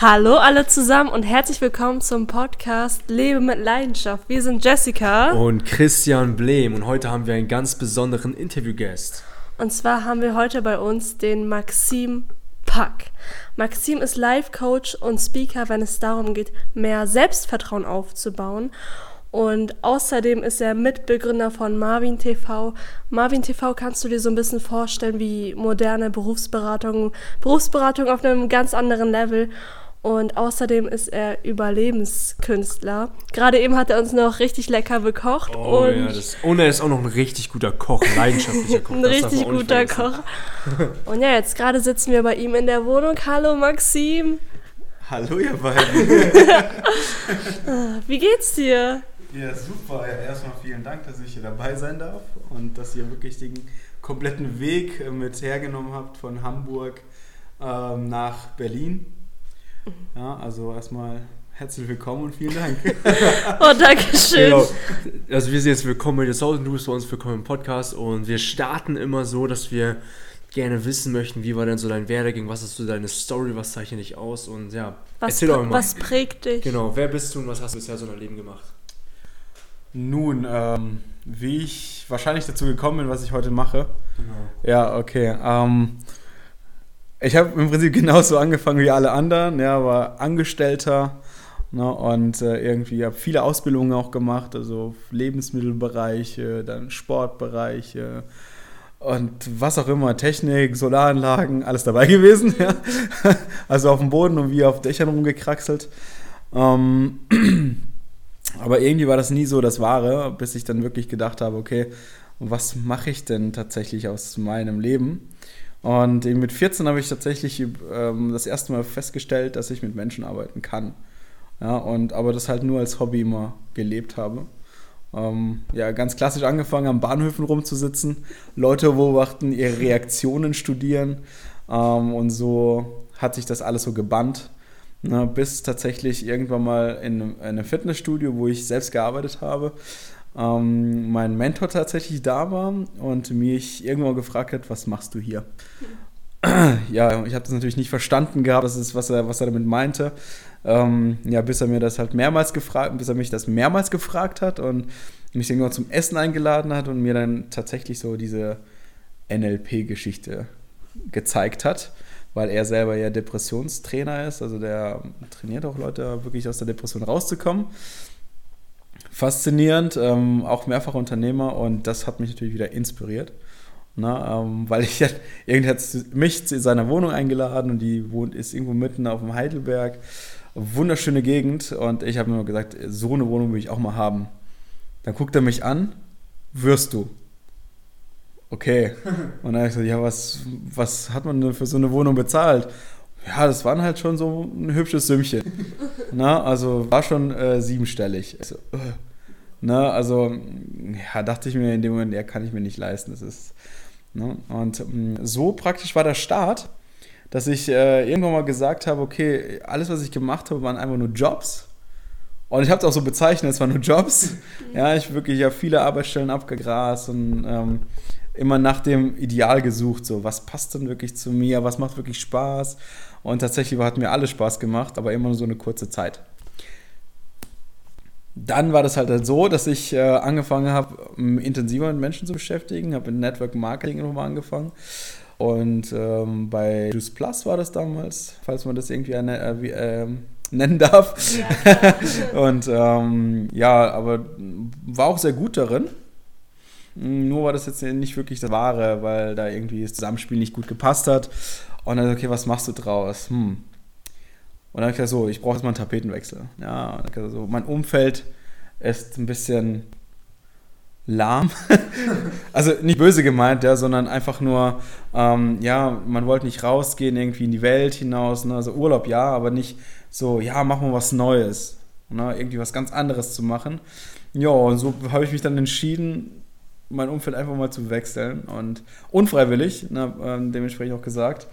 Hallo alle zusammen und herzlich willkommen zum Podcast Lebe mit Leidenschaft. Wir sind Jessica und Christian Blehm und heute haben wir einen ganz besonderen Interviewgast. Und zwar haben wir heute bei uns den Maxim Pack. Maxim ist Life-Coach und Speaker, wenn es darum geht, mehr Selbstvertrauen aufzubauen. Und außerdem ist er Mitbegründer von Marvin TV. Marvin TV kannst du dir so ein bisschen vorstellen wie moderne Berufsberatung, Berufsberatung auf einem ganz anderen Level. Und außerdem ist er Überlebenskünstler. Gerade eben hat er uns noch richtig lecker bekocht. Oh, und, ja, das, und er ist auch noch ein richtig guter Koch, leidenschaftlicher Koch. ein richtig guter Koch. Und ja, jetzt gerade sitzen wir bei ihm in der Wohnung. Hallo Maxim. Hallo ihr beiden. Wie geht's dir? Ja, super. Ja, erstmal vielen Dank, dass ich hier dabei sein darf und dass ihr wirklich den kompletten Weg mit hergenommen habt von Hamburg ähm, nach Berlin ja, also erstmal herzlich willkommen und vielen Dank. oh, danke schön. Genau. Also wir sind jetzt willkommen in der und du bist bei uns willkommen im Podcast und wir starten immer so, dass wir gerne wissen möchten, wie war denn so dein Werdegang, was ist so deine Story, was zeichnet dich aus und ja, was erzähl doch mal. Was prägt dich? Genau, wer bist du und was hast du bisher so in deinem Leben gemacht? Nun, ähm, wie ich wahrscheinlich dazu gekommen bin, was ich heute mache. Genau. Ja, okay. Ähm, ich habe im Prinzip genauso angefangen wie alle anderen, ja, war Angestellter ne, und äh, irgendwie habe viele Ausbildungen auch gemacht, also Lebensmittelbereiche, dann Sportbereiche und was auch immer, Technik, Solaranlagen, alles dabei gewesen, ja. Also auf dem Boden und wie auf Dächern rumgekraxelt. Ähm, aber irgendwie war das nie so das Wahre, bis ich dann wirklich gedacht habe, okay, was mache ich denn tatsächlich aus meinem Leben? Und mit 14 habe ich tatsächlich ähm, das erste Mal festgestellt, dass ich mit Menschen arbeiten kann. Ja, und aber das halt nur als Hobby immer gelebt habe. Ähm, ja, ganz klassisch angefangen, am Bahnhöfen rumzusitzen, Leute beobachten, ihre Reaktionen studieren. Ähm, und so hat sich das alles so gebannt. Ne, bis tatsächlich irgendwann mal in, in einem Fitnessstudio, wo ich selbst gearbeitet habe, ähm, mein Mentor tatsächlich da war und mich irgendwann gefragt hat, was machst du hier? ja, ich habe das natürlich nicht verstanden gehabt, das ist, was er, was er damit meinte. Ähm, ja, bis er mir das halt mehrmals gefragt, bis er mich das mehrmals gefragt hat und mich irgendwann zum Essen eingeladen hat und mir dann tatsächlich so diese NLP-Geschichte gezeigt hat, weil er selber ja Depressionstrainer ist, also der trainiert auch Leute wirklich aus der Depression rauszukommen faszinierend, ähm, auch mehrfach Unternehmer und das hat mich natürlich wieder inspiriert. Na, ähm, weil ich irgendwie hat mich zu seiner Wohnung eingeladen und die wohnt, ist irgendwo mitten auf dem Heidelberg. Wunderschöne Gegend und ich habe mir gesagt, so eine Wohnung will ich auch mal haben. Dann guckt er mich an, wirst du. Okay. Und dann habe ich gesagt, ja, was, was hat man denn für so eine Wohnung bezahlt? Ja, das waren halt schon so ein hübsches Sümmchen. Na, also war schon äh, siebenstellig. Also, äh. Na, also, ja, dachte ich mir in dem Moment, ja, kann ich mir nicht leisten. Das ist, ne? Und ähm, so praktisch war der Start, dass ich äh, irgendwann mal gesagt habe, okay, alles, was ich gemacht habe, waren einfach nur Jobs. Und ich habe es auch so bezeichnet, es waren nur Jobs. Ja, ich wirklich ja viele Arbeitsstellen abgegrast und ähm, immer nach dem Ideal gesucht, so was passt denn wirklich zu mir, was macht wirklich Spaß. Und tatsächlich hat mir alles Spaß gemacht, aber immer nur so eine kurze Zeit. Dann war das halt so, dass ich äh, angefangen habe, intensiver mit Menschen zu beschäftigen, habe mit Network Marketing nochmal angefangen. Und ähm, bei Juice Plus war das damals, falls man das irgendwie eine, äh, äh, nennen darf. Ja, und ähm, ja, aber war auch sehr gut darin. Nur war das jetzt nicht wirklich das Wahre, weil da irgendwie das Zusammenspiel nicht gut gepasst hat. Und dann, okay, was machst du draus? Hm. Und dann habe ich gesagt, so, ich brauche jetzt mal einen Tapetenwechsel. Ja, so, mein Umfeld ist ein bisschen lahm. also nicht böse gemeint, ja, sondern einfach nur, ähm, ja, man wollte nicht rausgehen, irgendwie in die Welt hinaus. Ne? Also Urlaub ja, aber nicht so, ja, machen wir was Neues. Ne? Irgendwie was ganz anderes zu machen. Ja, und so habe ich mich dann entschieden, mein Umfeld einfach mal zu wechseln und unfreiwillig, ne, äh, dementsprechend auch gesagt.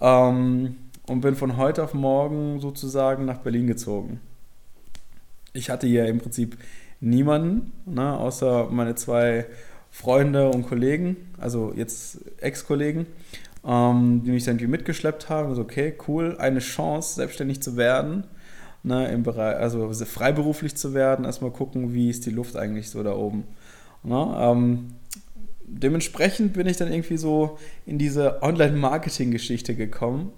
Ähm, und bin von heute auf morgen sozusagen nach Berlin gezogen. Ich hatte hier im Prinzip niemanden, ne, außer meine zwei Freunde und Kollegen, also jetzt Ex-Kollegen. ähm, die mich dann irgendwie mitgeschleppt haben. Also, okay, cool, eine Chance, selbstständig zu werden. Ne, im Bereich, also freiberuflich zu werden, erstmal gucken, wie ist die Luft eigentlich so da oben. Ne, ähm, dementsprechend bin ich dann irgendwie so in diese Online-Marketing-Geschichte gekommen.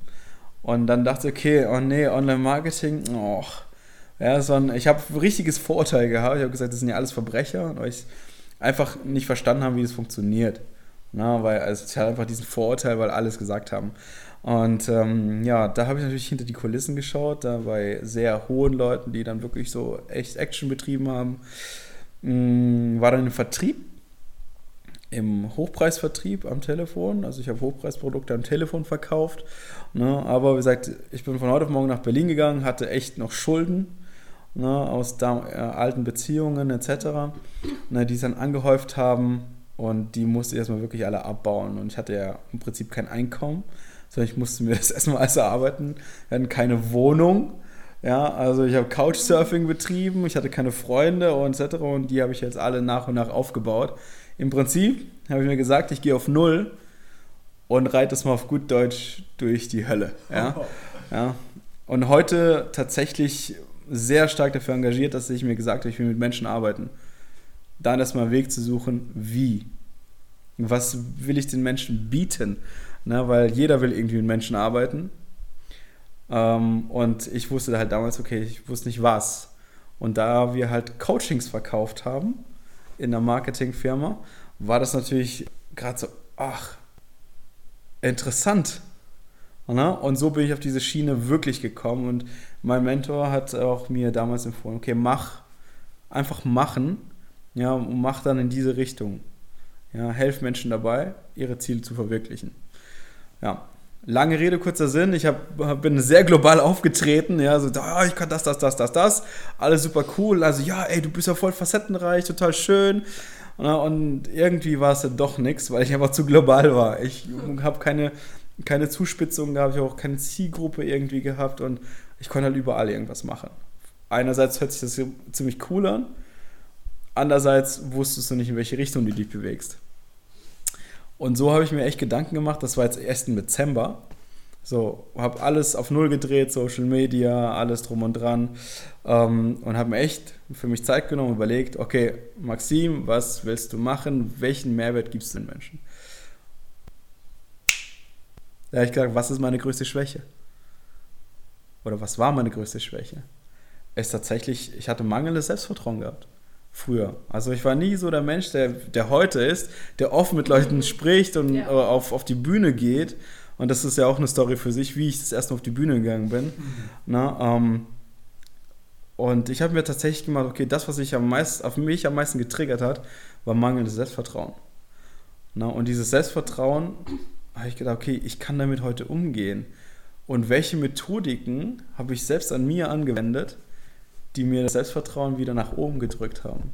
Und dann dachte ich, okay, oh nee, Online-Marketing, oh. Ja, so ein, ich habe ein richtiges Vorurteil gehabt. Ich habe gesagt, das sind ja alles Verbrecher, weil ich einfach nicht verstanden habe, wie das funktioniert. Na, weil also, ich hatte einfach diesen Vorurteil, weil alles gesagt haben. Und ähm, ja, da habe ich natürlich hinter die Kulissen geschaut, da bei sehr hohen Leuten, die dann wirklich so echt Action betrieben haben. Mh, war dann im Vertrieb, im Hochpreisvertrieb am Telefon. Also ich habe Hochpreisprodukte am Telefon verkauft. Ne? Aber wie gesagt, ich bin von heute auf morgen nach Berlin gegangen, hatte echt noch Schulden ne? aus da, äh, alten Beziehungen etc., ne? die es dann angehäuft haben und die musste ich erstmal wirklich alle abbauen. Und ich hatte ja im Prinzip kein Einkommen, sondern ich musste mir das erstmal alles erarbeiten. Wir hatten keine Wohnung. Ja, also ich habe Couchsurfing betrieben, ich hatte keine Freunde und etc. Und die habe ich jetzt alle nach und nach aufgebaut. Im Prinzip habe ich mir gesagt, ich gehe auf Null und reite es mal auf gut Deutsch durch die Hölle. Ja? Ja. Und heute tatsächlich sehr stark dafür engagiert, dass ich mir gesagt habe, ich will mit Menschen arbeiten dann erstmal einen Weg zu suchen, wie. Was will ich den Menschen bieten? Na, weil jeder will irgendwie mit Menschen arbeiten. Ähm, und ich wusste halt damals, okay, ich wusste nicht was. Und da wir halt Coachings verkauft haben in der Marketingfirma, war das natürlich gerade so, ach, interessant. Und so bin ich auf diese Schiene wirklich gekommen. Und mein Mentor hat auch mir damals empfohlen, okay, mach, einfach machen ja, und mach dann in diese Richtung. Ja, helf Menschen dabei, ihre Ziele zu verwirklichen. Ja, lange Rede, kurzer Sinn. Ich hab, bin sehr global aufgetreten. Ja, so, ah, ich kann das, das, das, das, das. Alles super cool. Also, ja, ey, du bist ja voll facettenreich, total schön. Und irgendwie war es ja doch nichts, weil ich einfach zu global war. Ich habe keine, keine Zuspitzung gehabt, ich habe auch keine Zielgruppe irgendwie gehabt und ich konnte halt überall irgendwas machen. Einerseits hört sich das ziemlich cool an, Andererseits wusstest du nicht, in welche Richtung du dich bewegst. Und so habe ich mir echt Gedanken gemacht, das war jetzt erst im Dezember. So, habe alles auf Null gedreht, Social Media, alles drum und dran. Ähm, und habe mir echt für mich Zeit genommen und überlegt, okay, Maxim, was willst du machen? Welchen Mehrwert gibst du den Menschen? Da habe ich gedacht, was ist meine größte Schwäche? Oder was war meine größte Schwäche? Es tatsächlich, ich hatte mangelndes Selbstvertrauen gehabt früher. Also ich war nie so der Mensch, der, der heute ist, der offen mit Leuten spricht und ja. auf, auf die Bühne geht. Und das ist ja auch eine Story für sich, wie ich das erste Mal auf die Bühne gegangen bin. Mhm. Na, ähm, und ich habe mir tatsächlich gemacht, okay, das, was mich am meisten, auf mich am meisten getriggert hat, war mangelndes Selbstvertrauen. Na, und dieses Selbstvertrauen, habe ich gedacht, okay, ich kann damit heute umgehen. Und welche Methodiken habe ich selbst an mir angewendet, die mir das Selbstvertrauen wieder nach oben gedrückt haben.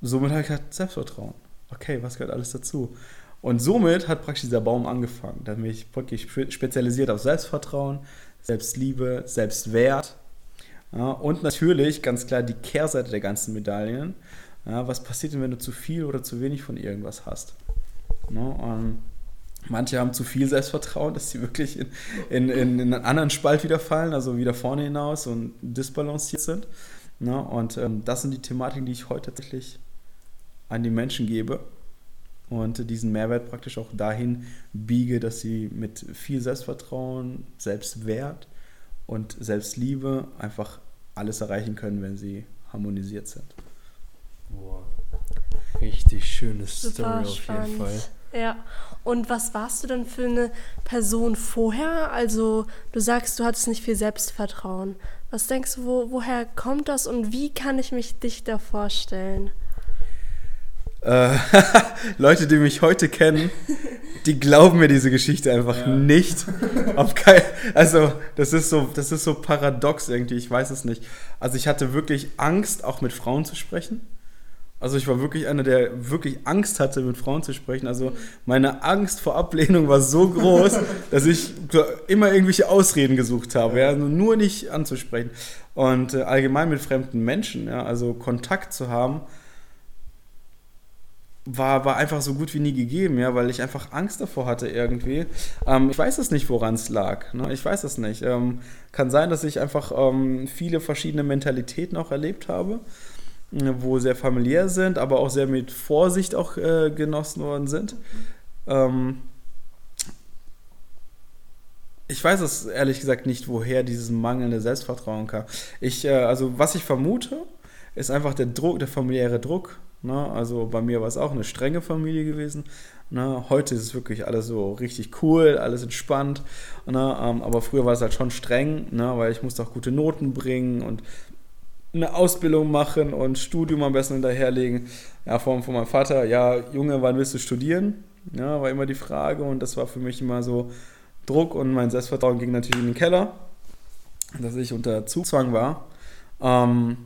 Somit habe ich halt Selbstvertrauen. Okay, was gehört alles dazu? Und somit hat praktisch dieser Baum angefangen. Da bin ich wirklich spezialisiert auf Selbstvertrauen, Selbstliebe, Selbstwert. Ja, und natürlich ganz klar die Kehrseite der ganzen Medaillen. Ja, was passiert denn, wenn du zu viel oder zu wenig von irgendwas hast? Ja, und Manche haben zu viel Selbstvertrauen, dass sie wirklich in, in, in, in einen anderen Spalt wieder fallen, also wieder vorne hinaus und disbalanciert sind. Ne? Und ähm, das sind die Thematiken, die ich heute tatsächlich an die Menschen gebe und diesen Mehrwert praktisch auch dahin biege, dass sie mit viel Selbstvertrauen, Selbstwert und Selbstliebe einfach alles erreichen können, wenn sie harmonisiert sind. Boah. Richtig schöne Story auf jeden Fall. Ja. Und was warst du denn für eine Person vorher? Also, du sagst, du hattest nicht viel Selbstvertrauen. Was denkst du, wo, woher kommt das und wie kann ich mich dich da vorstellen? Äh, Leute, die mich heute kennen, die glauben mir diese Geschichte einfach ja. nicht. Kein, also, das ist, so, das ist so paradox irgendwie, ich weiß es nicht. Also, ich hatte wirklich Angst, auch mit Frauen zu sprechen. Also ich war wirklich einer, der wirklich Angst hatte, mit Frauen zu sprechen. Also meine Angst vor Ablehnung war so groß, dass ich immer irgendwelche Ausreden gesucht habe, ja, also nur nicht anzusprechen. Und äh, allgemein mit fremden Menschen, ja, also Kontakt zu haben, war, war einfach so gut wie nie gegeben, ja, weil ich einfach Angst davor hatte irgendwie. Ähm, ich weiß es nicht, woran es lag. Ne? Ich weiß es nicht. Ähm, kann sein, dass ich einfach ähm, viele verschiedene Mentalitäten auch erlebt habe, äh, wo sehr familiär sind, aber auch sehr mit Vorsicht auch äh, genossen worden sind. Ähm, ich weiß es ehrlich gesagt nicht, woher dieses mangelnde Selbstvertrauen kam. Ich, äh, also was ich vermute, ist einfach der Druck, der familiäre Druck Ne? Also bei mir war es auch eine strenge Familie gewesen. Ne? Heute ist es wirklich alles so richtig cool, alles entspannt. Ne? Ähm, aber früher war es halt schon streng, ne? weil ich musste auch gute Noten bringen und eine Ausbildung machen und Studium am besten hinterherlegen. Ja, von, von meinem Vater, ja, Junge, wann willst du studieren? Ja, war immer die Frage und das war für mich immer so Druck und mein Selbstvertrauen ging natürlich in den Keller, dass ich unter Zugzwang war. Ähm,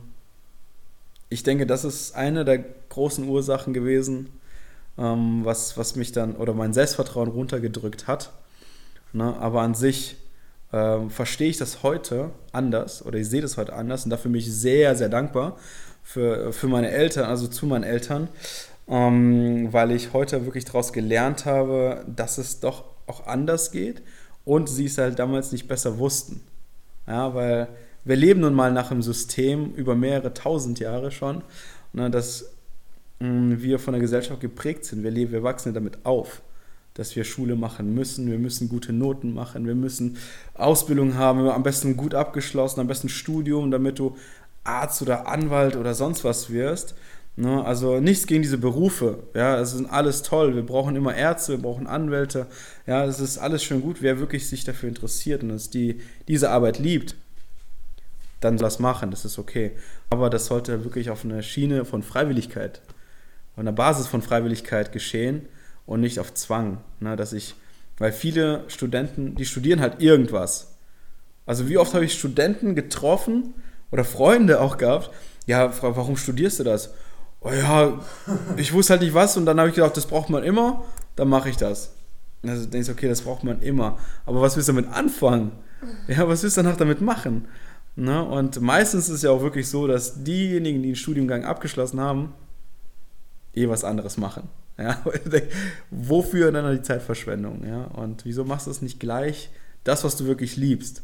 ich denke, das ist eine der großen Ursachen gewesen, ähm, was, was mich dann oder mein Selbstvertrauen runtergedrückt hat. Ne? Aber an sich ähm, verstehe ich das heute anders oder ich sehe das heute anders und dafür bin ich sehr, sehr dankbar für, für meine Eltern, also zu meinen Eltern, ähm, weil ich heute wirklich daraus gelernt habe, dass es doch auch anders geht und sie es halt damals nicht besser wussten. Ja, weil wir leben nun mal nach einem System über mehrere tausend Jahre schon, ne, mm, wir von der Gesellschaft geprägt sind. Wir, leben, wir wachsen damit auf, dass wir Schule machen müssen, wir müssen gute Noten machen, wir müssen Ausbildung haben, am besten gut abgeschlossen, am besten Studium, damit du Arzt oder Anwalt oder sonst was wirst. Ne? Also nichts gegen diese Berufe. Ja, es ist alles toll. Wir brauchen immer Ärzte, wir brauchen Anwälte. Ja, es ist alles schön gut. Wer wirklich sich dafür interessiert und die, diese Arbeit liebt, dann das machen, das ist okay. Aber das sollte wirklich auf einer Schiene von Freiwilligkeit, auf einer Basis von Freiwilligkeit geschehen und nicht auf Zwang. Ne, dass ich, weil viele Studenten, die studieren halt irgendwas. Also wie oft habe ich Studenten getroffen oder Freunde auch gehabt, ja, warum studierst du das? Oh ja, ich wusste halt nicht was und dann habe ich gedacht, das braucht man immer, dann mache ich das. Also denkst du, okay, das braucht man immer. Aber was willst du damit anfangen? Ja, was willst du danach damit machen? Ne? Und meistens ist es ja auch wirklich so, dass diejenigen, die den Studiengang abgeschlossen haben, eh was anderes machen. Ja? Wofür dann die Zeitverschwendung? Ja? Und wieso machst du es nicht gleich das, was du wirklich liebst?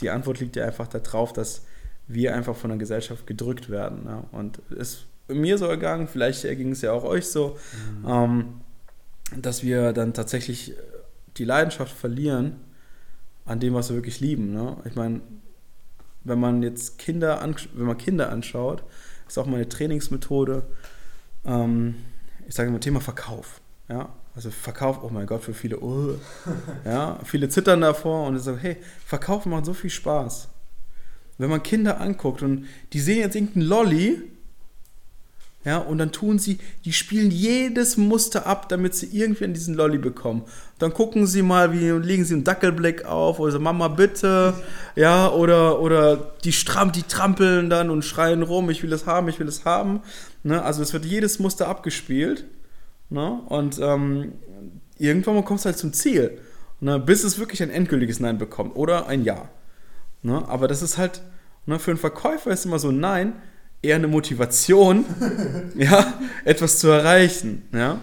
Die Antwort liegt ja einfach darauf, dass wir einfach von der Gesellschaft gedrückt werden. Ja? Und es ist mir so ergangen, vielleicht ging es ja auch euch so, mhm. ähm, dass wir dann tatsächlich die Leidenschaft verlieren an dem, was wir wirklich lieben. Ne? Ich meine, wenn man jetzt Kinder, wenn man Kinder anschaut, ist auch meine Trainingsmethode, ähm, ich sage immer Thema Verkauf. Ja? Also Verkauf, oh mein Gott, für viele, oh, ja, viele zittern davor und ich sage, hey, Verkaufen macht so viel Spaß. Wenn man Kinder anguckt und die sehen jetzt irgendeinen Lolly ja, und dann tun sie, die spielen jedes Muster ab, damit sie irgendwie an diesen Lolly bekommen. Dann gucken sie mal, wie legen sie einen Dackelblick auf, oder so, Mama bitte, ja, oder, oder die, stram, die trampeln dann und schreien rum, ich will es haben, ich will es haben. Ne? Also es wird jedes Muster abgespielt. Ne? Und ähm, irgendwann mal kommst du halt zum Ziel. Ne? Bis es wirklich ein endgültiges Nein bekommt oder ein Ja. Ne? Aber das ist halt, ne, für einen Verkäufer ist immer so ein Nein eher eine Motivation, ja, etwas zu erreichen, ja.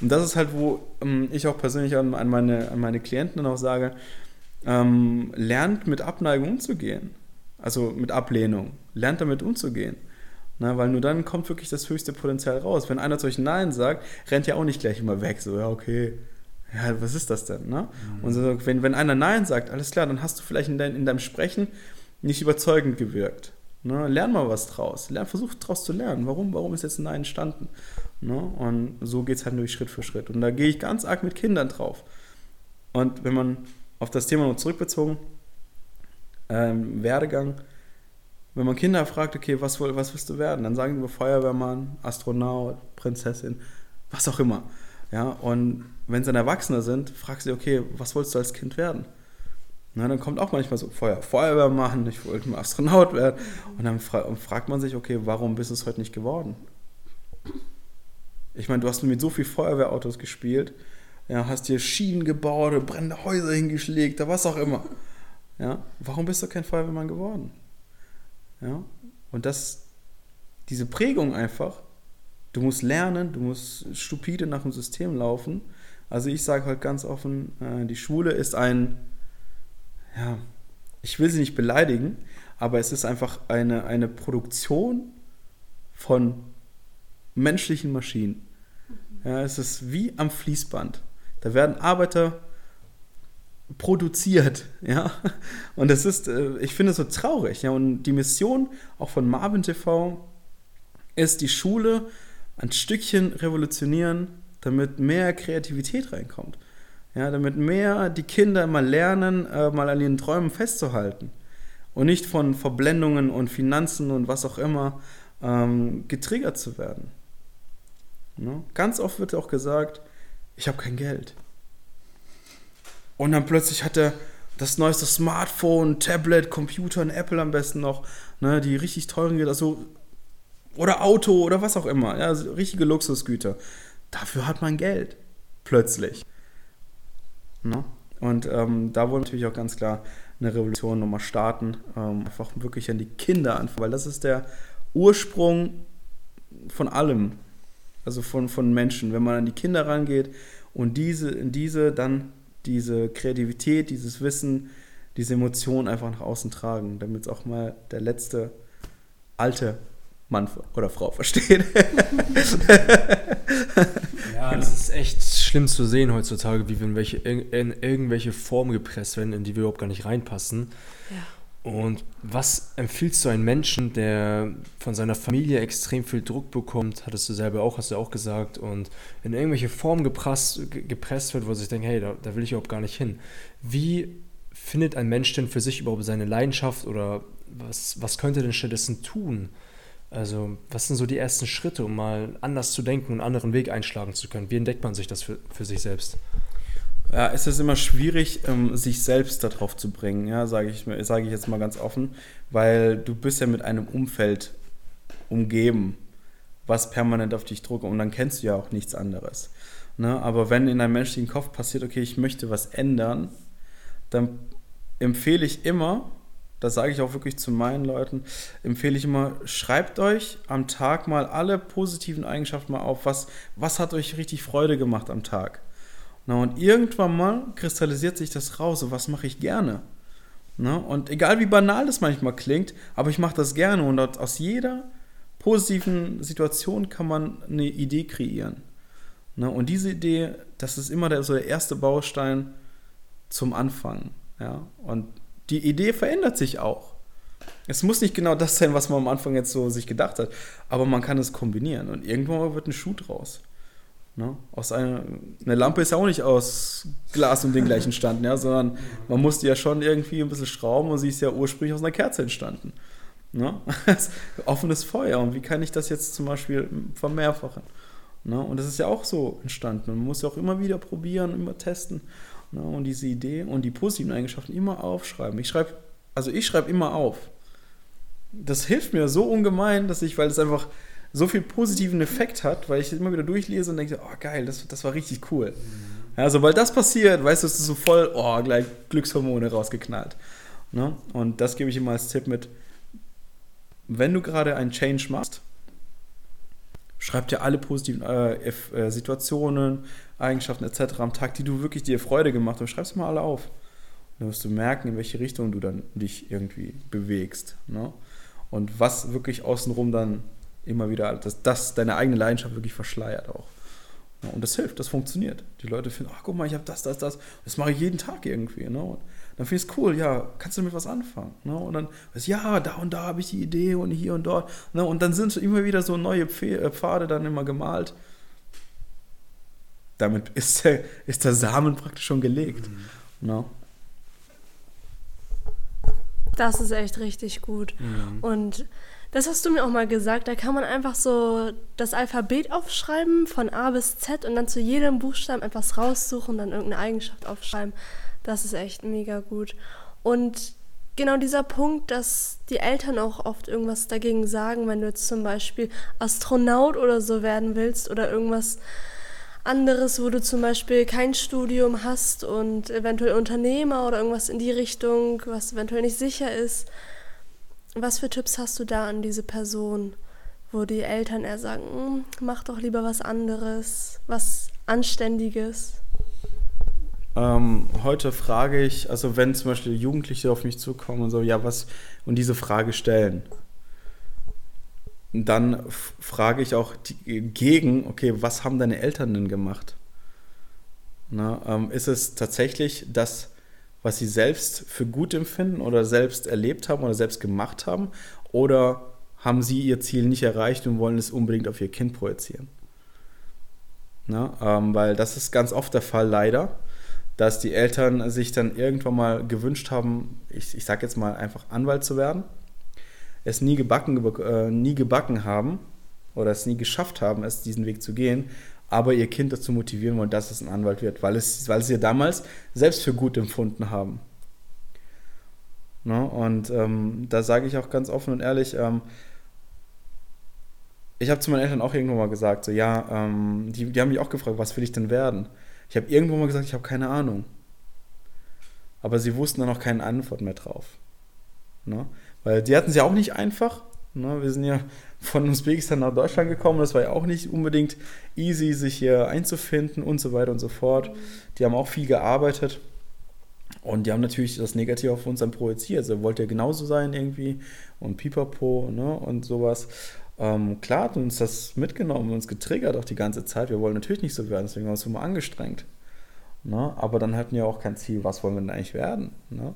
Und das ist halt, wo ähm, ich auch persönlich an, an, meine, an meine Klienten dann auch sage, ähm, lernt mit Abneigung umzugehen. Also mit Ablehnung. Lernt damit umzugehen. Na, weil nur dann kommt wirklich das höchste Potenzial raus. Wenn einer zu euch Nein sagt, rennt ja auch nicht gleich immer weg. So, ja, okay. Ja, was ist das denn? Ne? Mhm. Und so, wenn, wenn einer Nein sagt, alles klar, dann hast du vielleicht in, dein, in deinem Sprechen nicht überzeugend gewirkt. Ne? Lern mal was draus. Lern, versuch draus zu lernen. Warum, warum ist jetzt ein Nein entstanden? Ne? Und so geht es halt durch Schritt für Schritt. Und da gehe ich ganz arg mit Kindern drauf. Und wenn man auf das Thema noch zurückbezogen, ähm, Werdegang, wenn man Kinder fragt, okay, was, was willst du werden? Dann sagen die Feuerwehrmann, Astronaut, Prinzessin, was auch immer. Ja, und wenn sie dann Erwachsene sind, fragst du sie, okay, was wolltest du als Kind werden? Na, dann kommt auch manchmal so Feuer, Feuerwehr machen, ich wollte mal Astronaut werden. Und dann fra fragt man sich, okay, warum bist du es heute nicht geworden? Ich meine, du hast mit so viel Feuerwehrautos gespielt, ja, hast dir Schienen gebaut, brennende Häuser hingeschlägt, was auch immer. Ja, warum bist du kein Feuerwehrmann geworden? Ja, und das, diese Prägung einfach, Du musst lernen, du musst stupide nach dem System laufen. Also ich sage halt ganz offen, äh, die Schule ist ein, ja, ich will sie nicht beleidigen, aber es ist einfach eine, eine Produktion von menschlichen Maschinen. Ja, es ist wie am Fließband. Da werden Arbeiter produziert, ja. Und das ist, äh, ich finde es so traurig, ja. Und die Mission auch von Marvin TV ist, die Schule ein Stückchen revolutionieren, damit mehr Kreativität reinkommt. Ja, damit mehr die Kinder mal lernen, äh, mal an ihren Träumen festzuhalten. Und nicht von Verblendungen und Finanzen und was auch immer ähm, getriggert zu werden. Ne? Ganz oft wird auch gesagt, ich habe kein Geld. Und dann plötzlich hat er das neueste Smartphone, Tablet, Computer und Apple am besten noch, ne, die richtig teuren also, oder Auto oder was auch immer, ja, also richtige Luxusgüter. Dafür hat man Geld. Plötzlich. Ne? Und ähm, da wollen wir natürlich auch ganz klar eine Revolution nochmal starten, ähm, einfach wirklich an die Kinder anfangen, weil das ist der Ursprung von allem, also von, von Menschen, wenn man an die Kinder rangeht und diese, diese dann diese Kreativität, dieses Wissen, diese Emotionen einfach nach außen tragen, damit es auch mal der letzte alte Mann oder Frau versteht. ja, es ist echt schlimm zu sehen heutzutage, wie wir in, welche, in, irgendwelche Formen gepresst werden, in die wir überhaupt gar nicht reinpassen. Ja. Und was empfiehlst du einem Menschen, der von seiner Familie extrem viel Druck bekommt, hattest du selber auch, hast du auch gesagt, und in irgendwelche Formen gepresst, gepresst wird, wo sich denkt, hey, da, da will ich überhaupt gar nicht hin. Wie findet ein Mensch denn für sich überhaupt seine Leidenschaft oder was, was könnte denn stattdessen tun? Also, was sind so die ersten Schritte, um mal anders zu denken und einen anderen Weg einschlagen zu können? Wie entdeckt man sich das für, für sich selbst? Ja, es ist immer schwierig, ähm, sich selbst darauf zu bringen, ja, sage ich, sag ich jetzt mal ganz offen, weil du bist ja mit einem Umfeld umgeben, was permanent auf dich druckt und dann kennst du ja auch nichts anderes. Ne? Aber wenn in deinem menschlichen Kopf passiert, okay, ich möchte was ändern, dann empfehle ich immer, das sage ich auch wirklich zu meinen Leuten, empfehle ich immer, schreibt euch am Tag mal alle positiven Eigenschaften mal auf, was, was hat euch richtig Freude gemacht am Tag na, und irgendwann mal kristallisiert sich das raus, so was mache ich gerne. Na, und egal wie banal das manchmal klingt, aber ich mache das gerne und aus jeder positiven Situation kann man eine Idee kreieren. Na, und diese Idee, das ist immer der, so der erste Baustein zum Anfang. Ja? Und die Idee verändert sich auch. Es muss nicht genau das sein, was man am Anfang jetzt so sich gedacht hat, aber man kann es kombinieren und irgendwann wird ein Schuh draus. Ne? Aus einer, eine Lampe ist ja auch nicht aus Glas und Ding gleich entstanden, ja, sondern man musste ja schon irgendwie ein bisschen schrauben und sie ist ja ursprünglich aus einer Kerze entstanden. Ne? Offenes Feuer. Und wie kann ich das jetzt zum Beispiel vermehrfachen? Ne? Und das ist ja auch so entstanden. Man muss ja auch immer wieder probieren, immer testen. Ne? Und diese Idee und die positiven Eigenschaften immer aufschreiben. Ich schreibe, also ich schreibe immer auf. Das hilft mir so ungemein, dass ich, weil es einfach so viel positiven Effekt hat, weil ich es immer wieder durchlese und denke, oh geil, das, das war richtig cool. Mhm. Ja, sobald das passiert, weißt du, es ist so voll, oh, gleich Glückshormone rausgeknallt. Ne? Und das gebe ich immer als Tipp mit, wenn du gerade einen Change machst, schreib dir alle positiven äh, äh, Situationen, Eigenschaften etc. am Tag, die du wirklich dir Freude gemacht hast, schreib sie mal alle auf. Dann wirst du merken, in welche Richtung du dann dich irgendwie bewegst. Ne? Und was wirklich außenrum dann immer wieder, dass das deine eigene Leidenschaft wirklich verschleiert auch. Und das hilft, das funktioniert. Die Leute finden, ach guck mal, ich habe das, das, das. Das mache ich jeden Tag irgendwie. Ne? Und dann finde ich es cool, ja, kannst du damit was anfangen? Ne? Und dann, ja, da und da habe ich die Idee und hier und dort. Ne? Und dann sind immer wieder so neue äh, Pfade dann immer gemalt. Damit ist der, ist der Samen praktisch schon gelegt. Mhm. Ne? Das ist echt richtig gut. Mhm. Und das hast du mir auch mal gesagt. Da kann man einfach so das Alphabet aufschreiben von A bis Z und dann zu jedem Buchstaben etwas raussuchen und dann irgendeine Eigenschaft aufschreiben. Das ist echt mega gut. Und genau dieser Punkt, dass die Eltern auch oft irgendwas dagegen sagen, wenn du jetzt zum Beispiel Astronaut oder so werden willst oder irgendwas anderes, wo du zum Beispiel kein Studium hast und eventuell Unternehmer oder irgendwas in die Richtung, was eventuell nicht sicher ist was für Tipps hast du da an diese Person, wo die Eltern eher sagen, hm, mach doch lieber was anderes, was Anständiges? Ähm, heute frage ich, also wenn zum Beispiel Jugendliche auf mich zukommen und so, ja, was, und diese Frage stellen, dann frage ich auch die, gegen, okay, was haben deine Eltern denn gemacht? Na, ähm, ist es tatsächlich das, was sie selbst für gut empfinden oder selbst erlebt haben oder selbst gemacht haben? Oder haben sie ihr Ziel nicht erreicht und wollen es unbedingt auf ihr Kind projizieren? Na, ähm, weil das ist ganz oft der Fall leider, dass die Eltern sich dann irgendwann mal gewünscht haben, ich, ich sage jetzt mal einfach Anwalt zu werden, es nie gebacken, äh, nie gebacken haben oder es nie geschafft haben, es diesen Weg zu gehen, aber ihr Kind dazu motivieren wollen, dass es ein Anwalt wird, weil, es, weil sie damals selbst für gut empfunden haben. Ne? Und ähm, da sage ich auch ganz offen und ehrlich, ähm, ich habe zu meinen Eltern auch irgendwann mal gesagt, so ja, ähm, die, die haben mich auch gefragt, was will ich denn werden? Ich habe irgendwann mal gesagt, ich habe keine Ahnung. Aber sie wussten dann auch keine Antwort mehr drauf. Ne? Weil die hatten es ja auch nicht einfach. Ne? Wir sind ja von Usbekistan nach Deutschland gekommen. Das war ja auch nicht unbedingt easy, sich hier einzufinden und so weiter und so fort. Die haben auch viel gearbeitet. Und die haben natürlich das Negative auf uns dann projiziert. Also wollte ja genauso sein irgendwie und pipapo ne? und sowas. Ähm, klar hat uns das mitgenommen, uns getriggert auch die ganze Zeit. Wir wollen natürlich nicht so werden, deswegen haben wir uns immer angestrengt. Ne? Aber dann hatten wir auch kein Ziel, was wollen wir denn eigentlich werden? Ne?